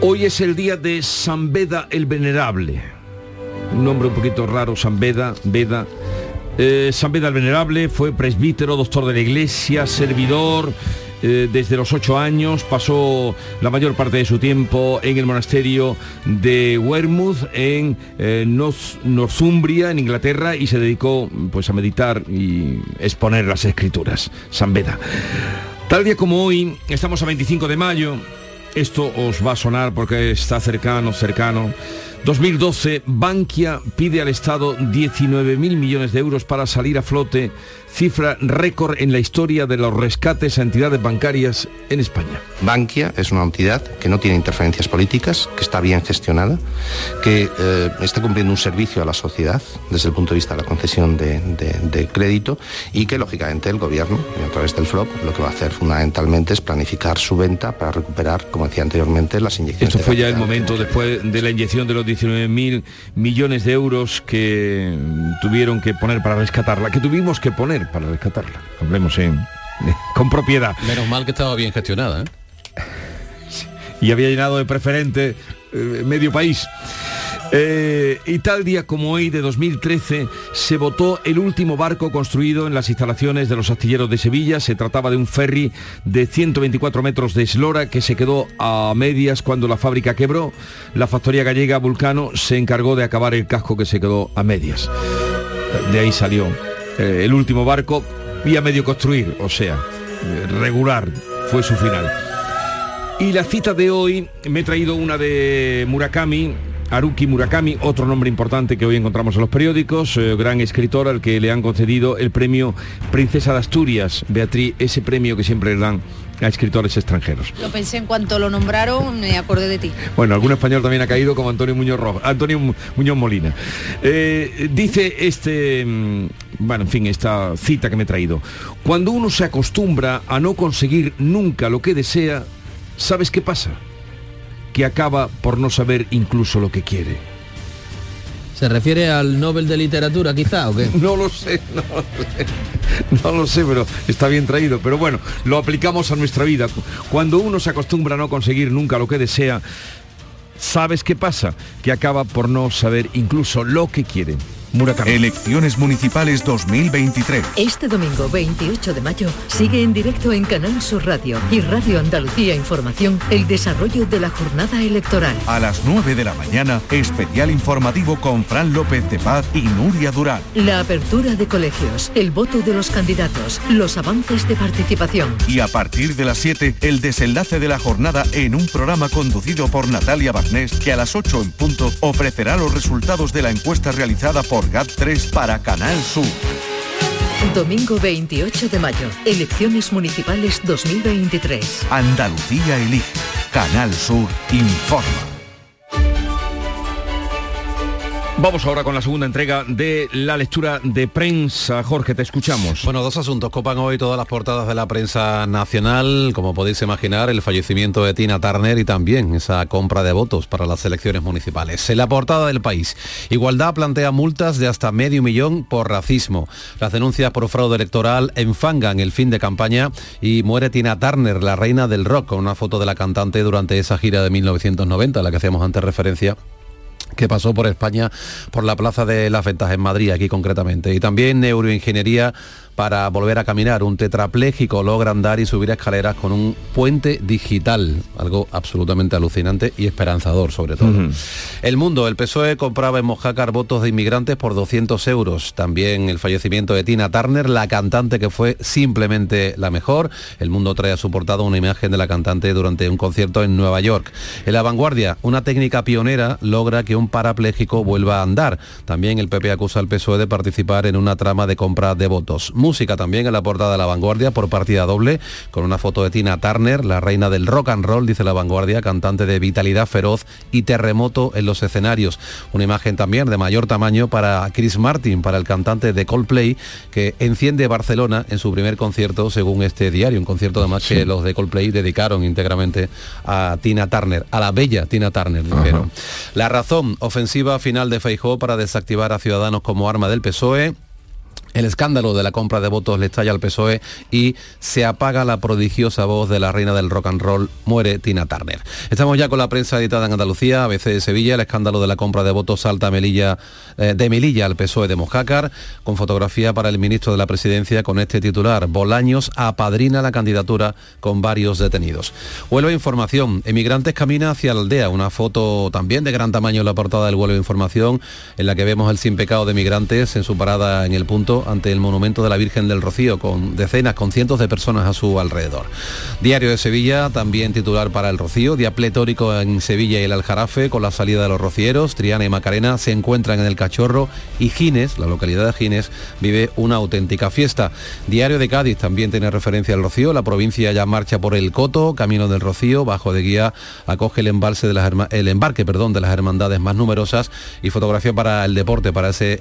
Hoy es el día de San Beda el Venerable. Un nombre un poquito raro, San Beda, Beda. Eh, San Beda el Venerable fue presbítero, doctor de la iglesia, servidor, eh, desde los ocho años, pasó la mayor parte de su tiempo en el monasterio de Wearmouth, en eh, North- Northumbria, en Inglaterra, y se dedicó pues, a meditar y exponer las escrituras. San Beda. Tal día como hoy, estamos a 25 de mayo, esto os va a sonar porque está cercano, cercano. 2012, Bankia pide al Estado 19.000 millones de euros para salir a flote, cifra récord en la historia de los rescates a entidades bancarias en España. Bankia es una entidad que no tiene interferencias políticas, que está bien gestionada, que eh, está cumpliendo un servicio a la sociedad desde el punto de vista de la concesión de, de- de crédito y que lógicamente el gobierno, a través del FLOP, lo que va a hacer fundamentalmente es planificar su venta para recuperar, como decía anteriormente, las inyecciones. Esto de fue ya el momento después de la inyección de los 19.000 millones de euros que tuvieron que poner para rescatarla, que tuvimos que poner para rescatarla. Hablemos en, con propiedad. Menos mal que estaba bien gestionada. ¿eh? Y había llenado de preferente eh, medio país. Eh, y tal día como hoy de 2013 se votó el último barco construido en las instalaciones de los astilleros de Sevilla. Se trataba de un ferry de 124 metros de eslora que se quedó a medias cuando la fábrica quebró. La factoría gallega Vulcano se encargó de acabar el casco que se quedó a medias. De ahí salió eh, el último barco y a medio construir, o sea, regular fue su final. Y la cita de hoy me he traído una de Murakami, Haruki Murakami, otro nombre importante que hoy encontramos en los periódicos, eh, gran escritor al que le han concedido el premio Princesa de Asturias, Beatriz, ese premio que siempre le dan a escritores extranjeros. Lo pensé en cuanto lo nombraron, me acordé de ti. Bueno, algún español también ha caído como Antonio Muñoz Rojo, Antonio Mu- Muñoz Molina. Eh, dice este, mm, bueno, en fin, esta cita que me he traído. Cuando uno se acostumbra a no conseguir nunca lo que desea, ¿sabes qué pasa? Que acaba por no saber incluso lo que quiere. ¿Se refiere al Nobel de Literatura quizá o qué? No lo sé, no lo sé. No lo sé, pero está bien traído. Pero bueno, lo aplicamos a nuestra vida. Cuando uno se acostumbra a no conseguir nunca lo que desea, ¿sabes qué pasa? Que acaba por no saber incluso lo que quiere. Murakami. Elecciones municipales 2023. Este domingo 28 de mayo sigue en directo en Canal Sur Radio y Radio Andalucía Información el desarrollo de la jornada electoral. A las 9 de la mañana, especial informativo con Fran López de Paz y Nuria Durán. La apertura de colegios, el voto de los candidatos, los avances de participación. Y a partir de las 7, el desenlace de la jornada en un programa conducido por Natalia Barnés, que a las 8 en punto ofrecerá los resultados de la encuesta realizada por GAT3 para Canal Sur. Domingo 28 de mayo, elecciones municipales 2023. Andalucía elige. Canal Sur informa. Vamos ahora con la segunda entrega de la lectura de prensa. Jorge, te escuchamos. Bueno, dos asuntos copan hoy todas las portadas de la prensa nacional. Como podéis imaginar, el fallecimiento de Tina Turner y también esa compra de votos para las elecciones municipales. En la portada del país, Igualdad plantea multas de hasta medio millón por racismo. Las denuncias por fraude electoral enfangan el fin de campaña y muere Tina Turner, la reina del rock, con una foto de la cantante durante esa gira de 1990, a la que hacíamos antes referencia que pasó por España, por la Plaza de las Ventas en Madrid, aquí concretamente. Y también neuroingeniería para volver a caminar. Un tetrapléjico logra andar y subir escaleras con un puente digital, algo absolutamente alucinante y esperanzador sobre todo. El Mundo, el PSOE compraba en Mojácar votos de inmigrantes por 200 euros. También el fallecimiento de Tina Turner, la cantante que fue simplemente la mejor. El Mundo trae a su portada una imagen de la cantante durante un concierto en Nueva York. En La Vanguardia, una técnica pionera logra que un parapléjico vuelva a andar. También el PP acusa al PSOE de participar en una trama de compra de votos. Música también en la portada de La Vanguardia por partida doble, con una foto de Tina Turner, la reina del rock and roll, dice La Vanguardia, cantante de vitalidad feroz y terremoto en los escenarios. Una imagen también de mayor tamaño para Chris Martin, para el cantante de Coldplay, que enciende Barcelona en su primer concierto, según este diario, un concierto además que los de Coldplay dedicaron íntegramente a Tina Turner, a la bella Tina Turner, dijeron. La razón, ofensiva final de Feijó para desactivar a Ciudadanos como arma del PSOE. El escándalo de la compra de votos le estalla al PSOE y se apaga la prodigiosa voz de la reina del rock and roll, muere Tina Turner. Estamos ya con la prensa editada en Andalucía, ABC de Sevilla, el escándalo de la compra de votos salta a Melilla, eh, de Melilla al PSOE de Mojácar, con fotografía para el ministro de la Presidencia con este titular, Bolaños apadrina la candidatura con varios detenidos. Vuelvo a información, emigrantes camina hacia la aldea, una foto también de gran tamaño en la portada del vuelo de información, en la que vemos el sin pecado de migrantes en su parada en el punto ante el monumento de la Virgen del Rocío, con decenas, con cientos de personas a su alrededor. Diario de Sevilla, también titular para el Rocío, día pletórico en Sevilla y el Aljarafe, con la salida de los rocieros, Triana y Macarena se encuentran en el Cachorro y Gines, la localidad de Gines, vive una auténtica fiesta. Diario de Cádiz también tiene referencia al Rocío, la provincia ya marcha por el Coto, Camino del Rocío, bajo de guía acoge el embalse de las el embarque, perdón, de las hermandades más numerosas y fotografía para el deporte, para ese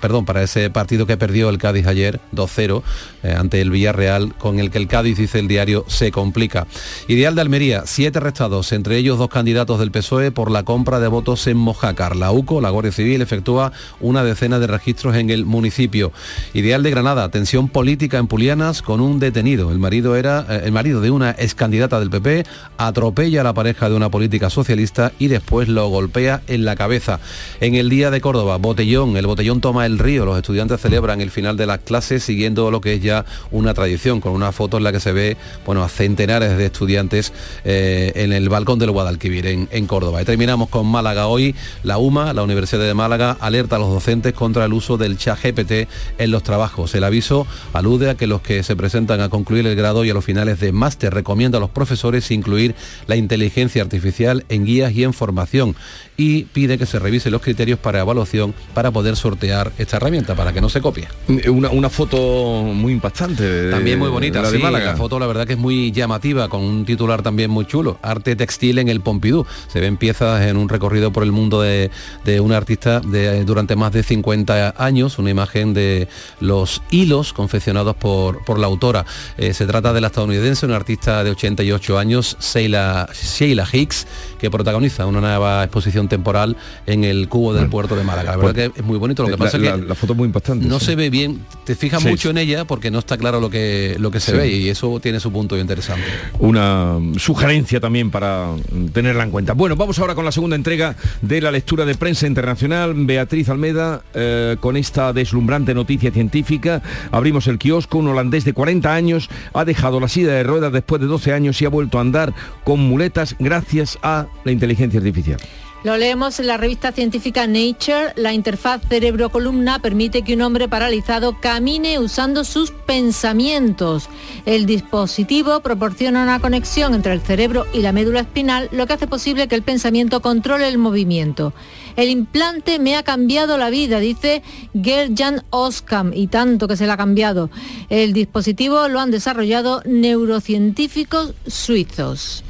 perdón, para ese partido que perdió el Cádiz ayer 2-0 eh, ante el Villarreal, con el que el Cádiz, dice el diario, se complica. Ideal de Almería, siete arrestados, entre ellos dos candidatos del PSOE por la compra de votos en Mojácar. La UCO, la Guardia Civil, efectúa una decena de registros en el municipio. Ideal de Granada, tensión política en Pulianas con un detenido. El marido era eh, el marido de una ex candidata del PP, atropella a la pareja de una política socialista y después lo golpea en la cabeza. En el día de Córdoba, botellón, el botellón toma el río. Los estudiantes celebran el final de las clases siguiendo lo que es ya una tradición, con una foto en la que se ve bueno, a centenares de estudiantes eh, en el balcón del Guadalquivir, en, en Córdoba. Y terminamos con Málaga hoy. La UMA, la Universidad de Málaga, alerta a los docentes contra el uso del chat GPT en los trabajos. El aviso alude a que los que se presentan a concluir el grado y a los finales de máster recomienda a los profesores incluir la inteligencia artificial en guías y en formación y pide que se revisen los criterios para evaluación para poder sortear esta herramienta, para que no se copie. Una, una foto muy impactante. de- También muy bonita, la de sí, Málaga. la foto la verdad que es muy llamativa, con un titular también muy chulo, arte textil en el Pompidou. Se ven piezas en un recorrido por el mundo de, de una artista de, durante más de 50 años, una imagen de los hilos confeccionados por, por la autora. Eh, se trata de la estadounidense, una artista de 88 años, Sheila, Sheila Hicks, que protagoniza una nueva exposición temporal en el cubo del puerto de Málaga. La verdad Pues, que es muy bonito, lo que la- pasa es que la foto es muy impactante. no sí. se ve bien, te fijas Sí. mucho en ella porque no está claro lo que, lo que se Sí. ve y eso tiene su punto interesante. una sugerencia también para tenerla en cuenta. Bueno, vamos ahora con la segunda entrega de la lectura de prensa internacional. Beatriz Almeda, eh, con esta deslumbrante noticia científica, abrimos el kiosco. Un holandés de 40 años ha dejado la silla de ruedas después de 12 años y ha vuelto a andar con muletas gracias a la inteligencia artificial. Lo leemos en la revista científica Nature. La interfaz cerebro-columna permite que un hombre paralizado camine usando sus pensamientos. El dispositivo proporciona una conexión entre el cerebro y la médula espinal, lo que hace posible que el pensamiento controle el movimiento. El implante me ha cambiado la vida, dice Gerjan Oskam, y tanto que se le ha cambiado. El dispositivo lo han desarrollado neurocientíficos suizos.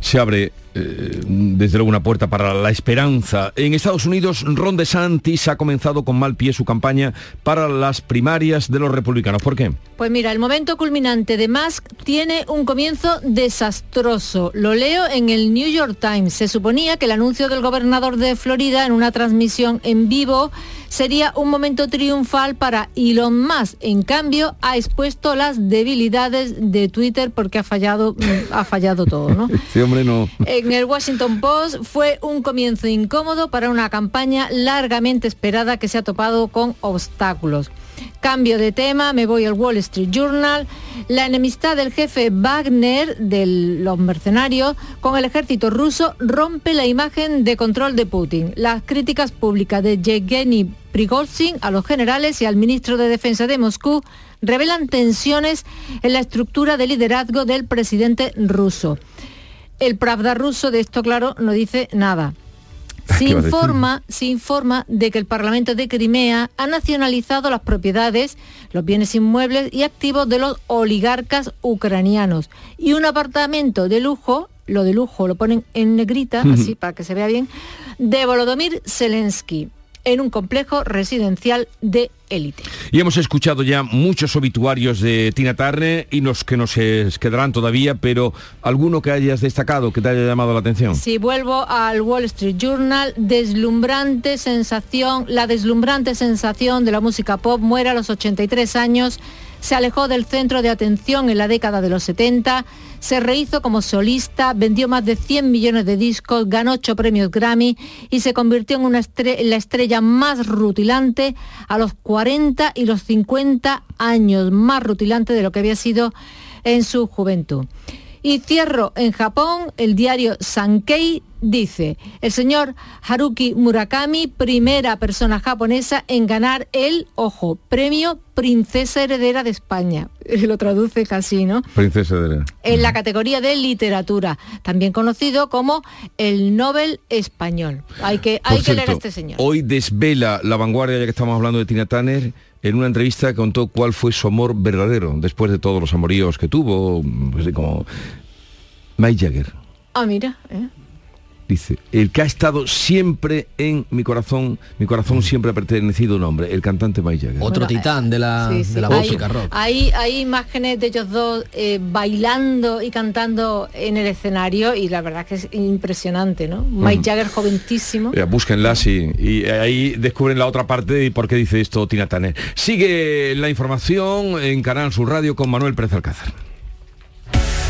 se abre eh, desde luego una puerta para la esperanza. En Estados Unidos, Ron DeSantis ha comenzado con mal pie su campaña para las primarias de los republicanos. ¿Por qué? Pues mira, el momento culminante de Musk tiene un comienzo desastroso. Lo leo en el New York Times. Se suponía que el anuncio del gobernador de Florida en una transmisión en vivo sería un momento triunfal para Elon Musk. En cambio, ha expuesto las debilidades de Twitter porque ha fallado, mm, ha fallado todo, ¿no? Este hombre no... En el Washington Post fue un comienzo incómodo para una campaña largamente esperada que se ha topado con obstáculos. Cambio de tema, me voy al Wall Street Journal. La enemistad del jefe Wagner de los mercenarios con el ejército ruso rompe la imagen de control de Putin. Las críticas públicas de Yevgeny Prigozhin a los generales y al ministro de Defensa de Moscú revelan tensiones en la estructura de liderazgo del presidente ruso. El Pravda ruso de esto, claro, no dice nada. Se informa, se informa de que el Parlamento de Crimea ha nacionalizado las propiedades, los bienes inmuebles y activos de los oligarcas ucranianos. Y un apartamento de lujo, lo de lujo lo ponen en negrita, así para que se vea bien, de Volodymyr Zelensky, en un complejo residencial de élite. Y hemos escuchado ya muchos obituarios de Tina Turner y los que nos quedarán todavía, pero alguno que hayas destacado, que te haya llamado la atención. Si vuelvo al Wall Street Journal, deslumbrante sensación, la deslumbrante sensación de la música pop muere a los 83 años, se alejó del centro de atención en la década de los 70, se rehizo como solista, vendió más de 100 millones de discos, ganó 8 premios Grammy y se convirtió en, la estrella más rutilante a los 40 y los 50 años, más rutilante de lo que había sido en su juventud. Y cierro en Japón, el diario Sankei dice, el señor Haruki Murakami, primera persona japonesa en ganar el, ojo, premio Princesa Heredera de España. Lo traduce casi, ¿no? Princesa de En la categoría de literatura, también conocido como el Nobel español. Hay que, hay Por que leer a este señor. Hoy desvela la vanguardia, ya que estamos hablando de Tina Turner, en una entrevista contó cuál fue su amor verdadero, después de todos los amoríos que tuvo, pues, como Mike Jagger. Ah, mira. ¿eh? Dice, el que ha estado siempre en mi corazón, mi corazón siempre ha pertenecido a un hombre, el cantante Mike Jagger. Otro titán de la, de la música rock. Hay, hay imágenes de ellos dos eh, bailando y cantando en el escenario y la verdad que es impresionante, ¿no? Mike Jagger jovencísimo. Ya, búsquenlas y, y ahí descubren la otra parte y por qué dice esto Tina Turner. Sigue la información en Canal Sur Radio con Manuel Pérez Alcázar.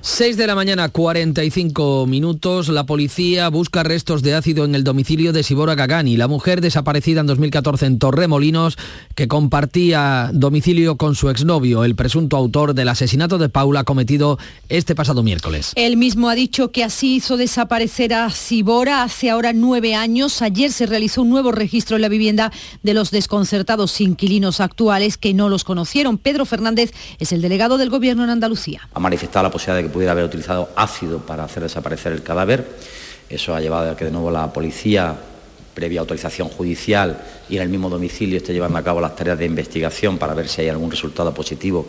6 de la mañana, 45 minutos. La policía busca restos de ácido en el domicilio de Sibora Gagani, la mujer desaparecida en 2014 en Torremolinos, que compartía domicilio con su exnovio, el presunto autor del asesinato de Paula cometido este pasado miércoles. Él mismo ha dicho que así hizo desaparecer a Sibora hace ahora nueve años. Ayer se realizó un nuevo registro en la vivienda de los desconcertados inquilinos actuales que no los conocieron. Pedro Fernández es el delegado del Gobierno en Andalucía. Ha manifestado la posibilidad de que pudiera haber utilizado ácido para hacer desaparecer el cadáver. Eso ha llevado a que de nuevo la policía, previa autorización judicial y en el mismo domicilio, esté llevando a cabo las tareas de investigación para ver si hay algún resultado positivo.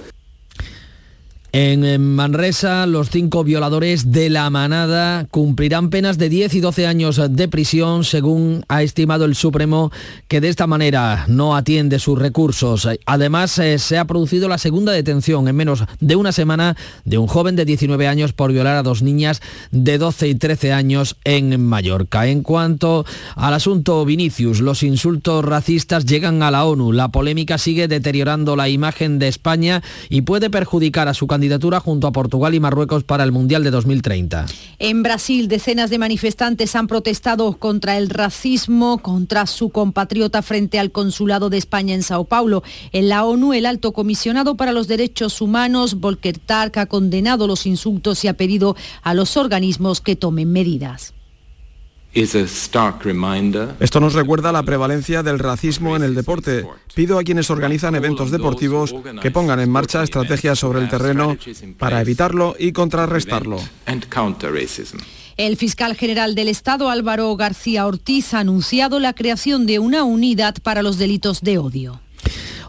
En Manresa, los cinco violadores de la manada cumplirán penas de 10 y 12 años de prisión, según ha estimado el Supremo, que de esta manera no atiende sus recursos. Además, eh, se ha producido la segunda detención en menos de una semana de un joven de 19 años por violar a dos niñas de 12 y 13 años en Mallorca. En cuanto al asunto Vinicius, los insultos racistas llegan a la ONU. La polémica sigue deteriorando la imagen de España y puede perjudicar a su junto a Portugal y Marruecos para el Mundial de 2030. En Brasil, decenas de manifestantes han protestado contra el racismo, contra su compatriota frente al consulado de España en Sao Paulo. En la ONU, el alto comisionado para los derechos humanos, Volker Tark, ha condenado los insultos y ha pedido a los organismos que tomen medidas. Esto nos recuerda la prevalencia del racismo en el deporte. Pido a quienes organizan eventos deportivos que pongan en marcha estrategias sobre el terreno para evitarlo y contrarrestarlo. El fiscal general del Estado, Álvaro García Ortiz, ha anunciado la creación de una unidad para los delitos de odio.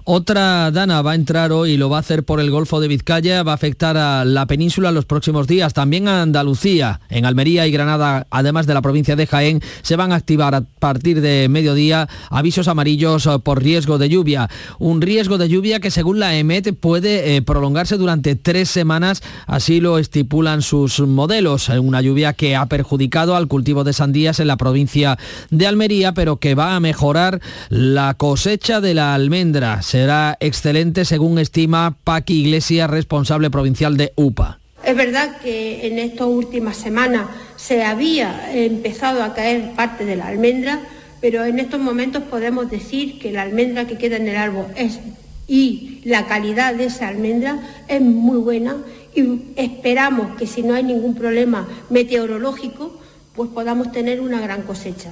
Otra dana va a entrar hoy y lo va a hacer por el Golfo de Vizcaya, va a afectar a la península en los próximos días, también a Andalucía, en Almería y Granada, además de la provincia de Jaén, se van a activar a partir de mediodía avisos amarillos por riesgo de lluvia. Un riesgo de lluvia que según la EMET puede eh, prolongarse durante tres semanas, así lo estipulan sus modelos. Una lluvia que ha perjudicado al cultivo de sandías en la provincia de Almería, pero que va a mejorar la cosecha de la almendra será excelente según estima Paqui Iglesias, responsable provincial de UPA. Es verdad que en estas últimas semanas se había empezado a caer parte de la almendra, pero en estos momentos podemos decir que la almendra que queda en el árbol es y la calidad de esa almendra es muy buena y esperamos que si no hay ningún problema meteorológico, pues podamos tener una gran cosecha.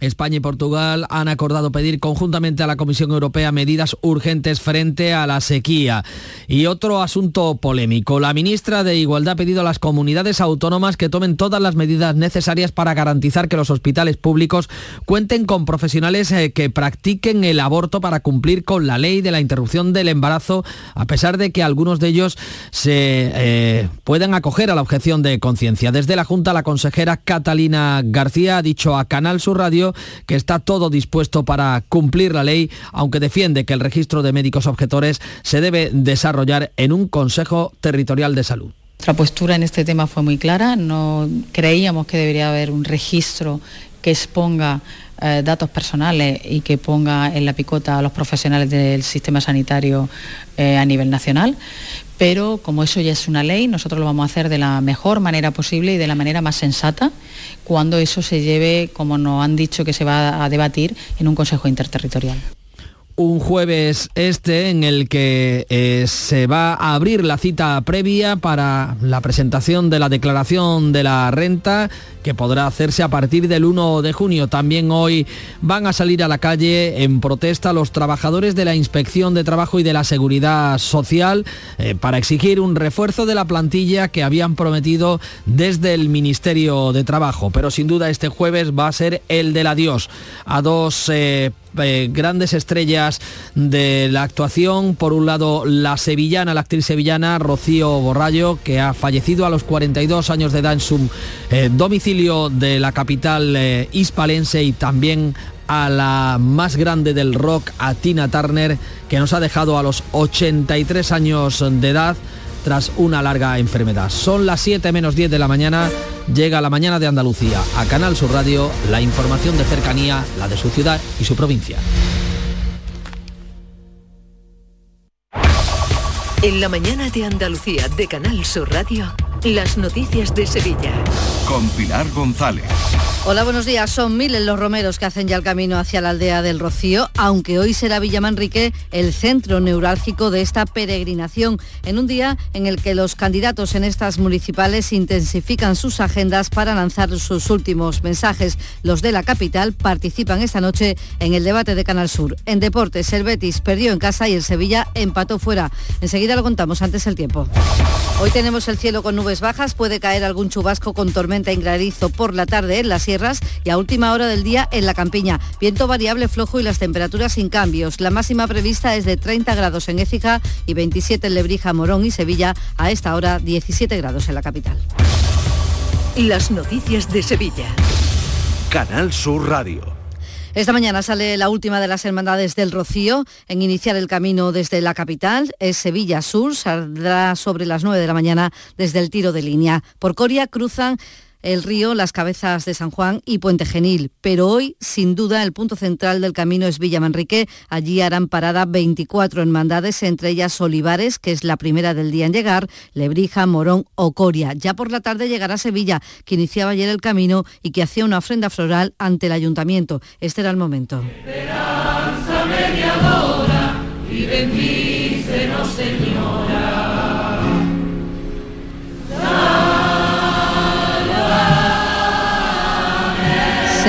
España y Portugal han acordado pedir conjuntamente a la Comisión Europea medidas urgentes frente a la sequía. Y otro asunto polémico. La ministra de Igualdad ha pedido a las comunidades autónomas que tomen todas las medidas necesarias para garantizar que los hospitales públicos cuenten con profesionales eh, que practiquen el aborto para cumplir con la ley de la interrupción del embarazo, a pesar de que algunos de ellos se eh, puedan acoger a la objeción de conciencia. Desde la Junta, la consejera Catalina García ha dicho a Canal Sur Radio que está todo dispuesto para cumplir la ley, aunque defiende que el registro de médicos objetores se debe desarrollar en un Consejo Territorial de Salud. Nuestra postura en este tema fue muy clara, no creíamos que debería haber un registro que exponga eh, datos personales y que ponga en la picota a los profesionales del sistema sanitario eh, a nivel nacional, pero como eso ya es una ley, nosotros lo vamos a hacer de la mejor manera posible y de la manera más sensata cuando eso se lleve, como nos han dicho que se va a debatir, en un Consejo Interterritorial un jueves este en el que eh, se va a abrir la cita previa para la presentación de la declaración de la renta que podrá hacerse a partir del 1 de junio. También hoy van a salir a la calle en protesta los trabajadores de la Inspección de Trabajo y de la Seguridad Social eh, para exigir un refuerzo de la plantilla que habían prometido desde el Ministerio de Trabajo. Pero sin duda este jueves va a ser el del adiós a dos eh, eh, grandes estrellas de la actuación. Por un lado, la sevillana, la actriz sevillana Rocío Borrallo, que ha fallecido a los 42 años de edad en su eh, domicilio de la capital eh, hispalense y también a la más grande del rock, a Tina Turner, que nos ha dejado a los 83 años de edad tras una larga enfermedad. Son las 7 menos 10 de la mañana, llega la mañana de Andalucía. A Canal Sur Radio, la información de cercanía, la de su ciudad y su provincia. En la mañana de Andalucía de Canal Sur Radio, las noticias de Sevilla. Con Pilar González. Hola, buenos días. Son miles los romeros que hacen ya el camino hacia la aldea del Rocío, aunque hoy será Villamanrique el centro neurálgico de esta peregrinación, en un día en el que los candidatos en estas municipales intensifican sus agendas para lanzar sus últimos mensajes. Los de la capital participan esta noche en el debate de Canal Sur. En deportes, el Betis perdió en casa y el Sevilla empató fuera. Enseguida lo contamos antes el tiempo. Hoy tenemos el cielo con nubes bajas, puede caer algún chubasco con tormenta y granizo por la tarde en la y a última hora del día en la campiña. Viento variable flojo y las temperaturas sin cambios. La máxima prevista es de 30 grados en Écija y 27 en Lebrija, Morón y Sevilla. A esta hora 17 grados en la capital. Las noticias de Sevilla. Canal Sur Radio. Esta mañana sale la última de las hermandades del Rocío en iniciar el camino desde la capital. Es Sevilla Sur, saldrá sobre las 9 de la mañana desde el tiro de línea. Por Coria cruzan el río, las cabezas de San Juan y Puente Genil. Pero hoy, sin duda, el punto central del camino es Villa Manrique. Allí harán parada 24 hermandades, entre ellas Olivares, que es la primera del día en llegar, Lebrija, Morón o Coria. Ya por la tarde llegará Sevilla, que iniciaba ayer el camino y que hacía una ofrenda floral ante el ayuntamiento. Este era el momento.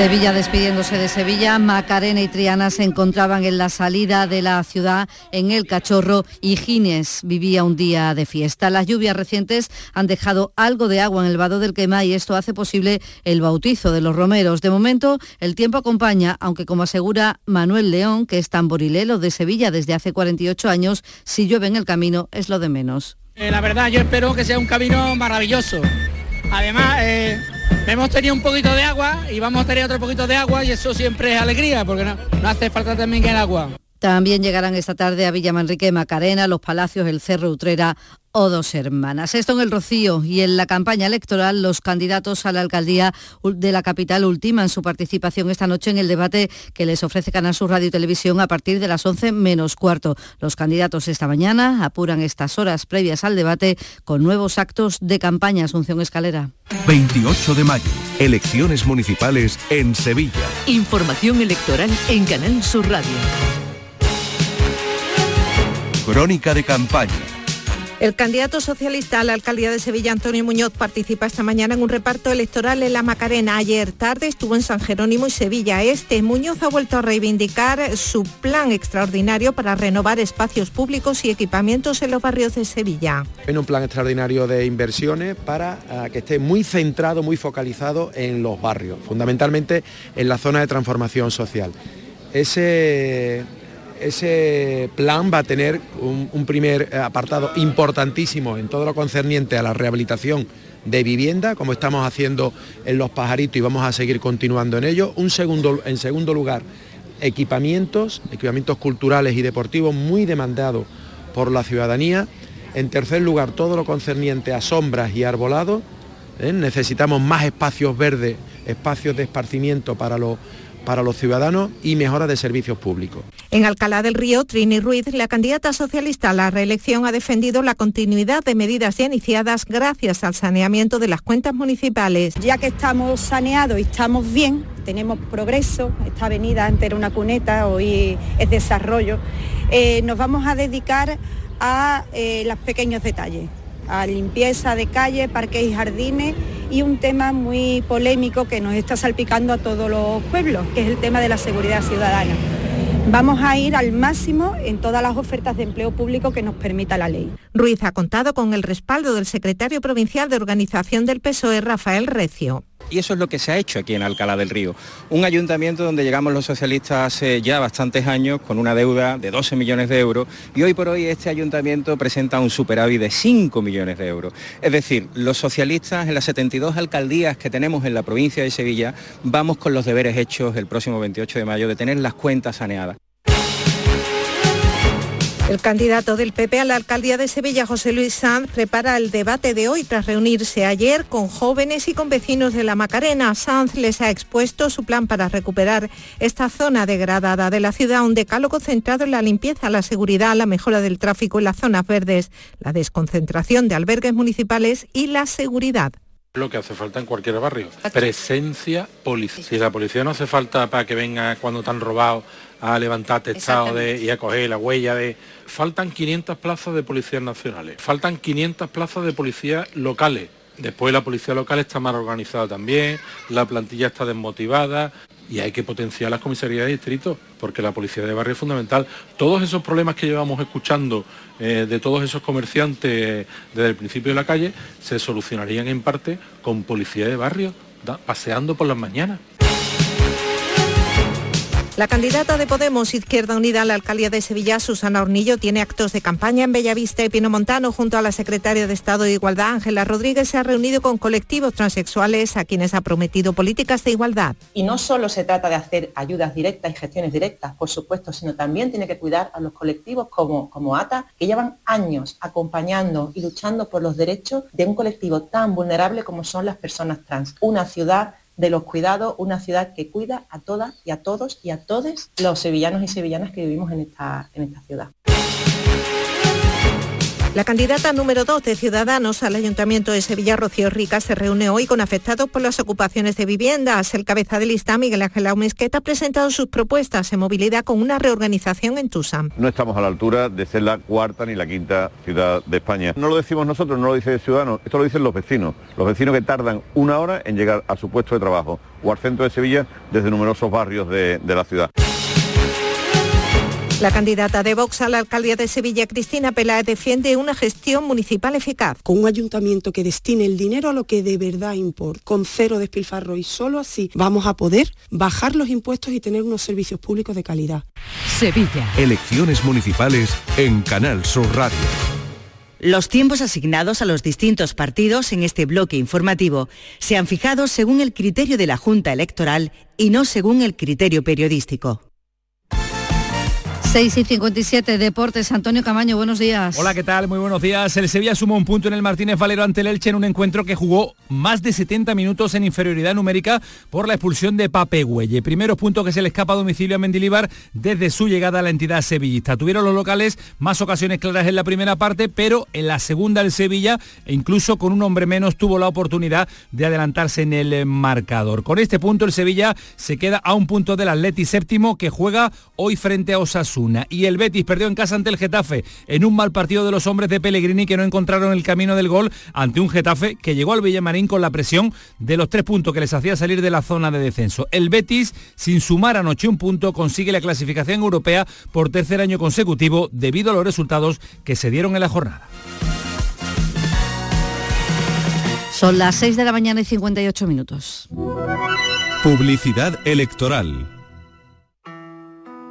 Sevilla despidiéndose de Sevilla, Macarena y Triana se encontraban en la salida de la ciudad en El Cachorro y Gines vivía un día de fiesta. Las lluvias recientes han dejado algo de agua en el vado del Quema y esto hace posible el bautizo de los romeros. De momento el tiempo acompaña, aunque como asegura Manuel León, que es tamborilelo de Sevilla desde hace 48 años, si llueve en el camino es lo de menos. Eh, la verdad yo espero que sea un camino maravilloso. Además, eh, hemos tenido un poquito de agua y vamos a tener otro poquito de agua y eso siempre es alegría, porque no, no hace falta también que el agua. También llegarán esta tarde a Villa Manrique, Macarena, Los Palacios, el Cerro Utrera o Dos Hermanas. Esto en el Rocío y en la campaña electoral los candidatos a la alcaldía de la capital ultiman su participación esta noche en el debate que les ofrece Canal Sur Radio y Televisión a partir de las 11 menos cuarto. Los candidatos esta mañana apuran estas horas previas al debate con nuevos actos de campaña. Asunción Escalera. 28 de mayo, elecciones municipales en Sevilla. Información electoral en Canal Sur Radio. Crónica de campaña. El candidato socialista a la alcaldía de Sevilla, Antonio Muñoz, participa esta mañana en un reparto electoral en La Macarena. Ayer tarde estuvo en San Jerónimo y Sevilla Este. Muñoz ha vuelto a reivindicar su plan extraordinario para renovar espacios públicos y equipamientos en los barrios de Sevilla. En un plan extraordinario de inversiones para uh, que esté muy centrado, muy focalizado en los barrios, fundamentalmente en la zona de transformación social. Ese ese plan va a tener un, primer apartado importantísimo en todo lo concerniente a la rehabilitación de vivienda, como estamos haciendo en Los Pajaritos y vamos a seguir continuando en ello. Un segundo, en segundo lugar, equipamientos, equipamientos culturales y deportivos muy demandados por la ciudadanía. En tercer lugar, todo lo concerniente a sombras y arbolados. ¿eh? Necesitamos más espacios verdes, espacios de esparcimiento para los para los ciudadanos y mejora de servicios públicos. En Alcalá del Río, Trini Ruiz, la candidata socialista a la reelección, ha defendido la continuidad de medidas ya iniciadas gracias al saneamiento de las cuentas municipales. Ya que estamos saneados y estamos bien, tenemos progreso, esta avenida antes era una cuneta, hoy es desarrollo, eh, nos vamos a dedicar a eh, los pequeños detalles a limpieza de calle, parques y jardines y un tema muy polémico que nos está salpicando a todos los pueblos, que es el tema de la seguridad ciudadana. Vamos a ir al máximo en todas las ofertas de empleo público que nos permita la ley. Ruiz ha contado con el respaldo del secretario provincial de organización del PSOE, Rafael Recio. Y eso es lo que se ha hecho aquí en Alcalá del Río. Un ayuntamiento donde llegamos los socialistas hace ya bastantes años con una deuda de 12 millones de euros y hoy por hoy este ayuntamiento presenta un superávit de 5 millones de euros. Es decir, los socialistas en las 72 alcaldías que tenemos en la provincia de Sevilla vamos con los deberes hechos el próximo 28 de mayo de tener las cuentas saneadas. El candidato del PP a la alcaldía de Sevilla, José Luis Sanz, prepara el debate de hoy tras reunirse ayer con jóvenes y con vecinos de la Macarena. Sanz les ha expuesto su plan para recuperar esta zona degradada de la ciudad, un decálogo centrado en la limpieza, la seguridad, la mejora del tráfico en las zonas verdes, la desconcentración de albergues municipales y la seguridad lo que hace falta en cualquier barrio. Presencia policial. Si la policía no hace falta para que venga cuando están robados a levantar testado de, y a coger la huella de... Faltan 500 plazas de policías nacionales, faltan 500 plazas de policías locales. Después la policía local está mal organizada también, la plantilla está desmotivada y hay que potenciar las comisarías de distrito porque la policía de barrio es fundamental. Todos esos problemas que llevamos escuchando eh, de todos esos comerciantes desde el principio de la calle se solucionarían en parte con policía de barrio, paseando por las mañanas. La candidata de Podemos Izquierda Unida a la alcaldía de Sevilla, Susana Hornillo, tiene actos de campaña en Bellavista y Pinomontano junto a la secretaria de Estado de Igualdad, Ángela Rodríguez, se ha reunido con colectivos transexuales a quienes ha prometido políticas de igualdad. Y no solo se trata de hacer ayudas directas y gestiones directas, por supuesto, sino también tiene que cuidar a los colectivos como, como ATA, que llevan años acompañando y luchando por los derechos de un colectivo tan vulnerable como son las personas trans. Una ciudad de los cuidados, una ciudad que cuida a todas y a todos y a todos los sevillanos y sevillanas que vivimos en esta, en esta ciudad. La candidata número 2 de Ciudadanos al Ayuntamiento de Sevilla, Rocío Rica, se reúne hoy con afectados por las ocupaciones de viviendas. El cabeza de lista, Miguel Ángel Aumesqueta, ha presentado sus propuestas en movilidad con una reorganización en Tusam. No estamos a la altura de ser la cuarta ni la quinta ciudad de España. No lo decimos nosotros, no lo dice Ciudadanos, esto lo dicen los vecinos. Los vecinos que tardan una hora en llegar a su puesto de trabajo o al centro de Sevilla desde numerosos barrios de, de la ciudad. La candidata de Vox a la alcaldía de Sevilla, Cristina Peláez, defiende una gestión municipal eficaz. Con un ayuntamiento que destine el dinero a lo que de verdad importa, con cero despilfarro y solo así vamos a poder bajar los impuestos y tener unos servicios públicos de calidad. Sevilla. Elecciones municipales en Canal Sur Radio. Los tiempos asignados a los distintos partidos en este bloque informativo se han fijado según el criterio de la Junta Electoral y no según el criterio periodístico. 6 y 57 Deportes, Antonio Camaño, buenos días. Hola, ¿qué tal? Muy buenos días. El Sevilla sumó un punto en el Martínez Valero ante el Elche en un encuentro que jugó más de 70 minutos en inferioridad numérica por la expulsión de Pape Güelle. Primeros puntos que se le escapa a domicilio a Mendilibar desde su llegada a la entidad sevillista. Tuvieron los locales más ocasiones claras en la primera parte, pero en la segunda el Sevilla, e incluso con un hombre menos, tuvo la oportunidad de adelantarse en el marcador. Con este punto el Sevilla se queda a un punto del Atleti séptimo que juega hoy frente a Osasuna. Osasuna. Y el Betis perdió en casa ante el Getafe en un mal partido de los hombres de Pellegrini que no encontraron el camino del gol ante un Getafe que llegó al Villamarín con la presión de los tres puntos que les hacía salir de la zona de descenso. El Betis, sin sumar anoche un punto, consigue la clasificación europea por tercer año consecutivo debido a los resultados que se dieron en la jornada. Son las 6 de la mañana y 58 minutos. Publicidad electoral.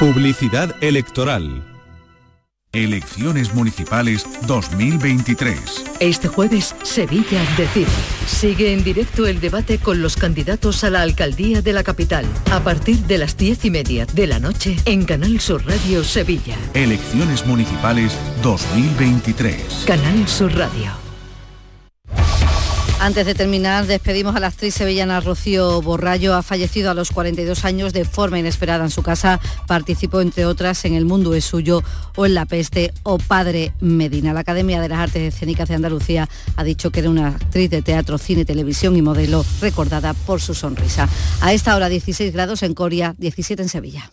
Publicidad electoral. Elecciones Municipales 2023. Este jueves, Sevilla decide. Sigue en directo el debate con los candidatos a la alcaldía de la capital. A partir de las diez y media de la noche en Canal Sur Radio Sevilla. Elecciones Municipales 2023. Canal Sur Radio. Antes de terminar, despedimos a la actriz sevillana Rocío Borrallo. Ha fallecido a los 42 años de forma inesperada en su casa. Participó, entre otras, en El Mundo es Suyo o en La Peste o Padre Medina. La Academia de las Artes Escénicas de Andalucía ha dicho que era una actriz de teatro, cine, televisión y modelo recordada por su sonrisa. A esta hora 16 grados en Coria, 17 en Sevilla.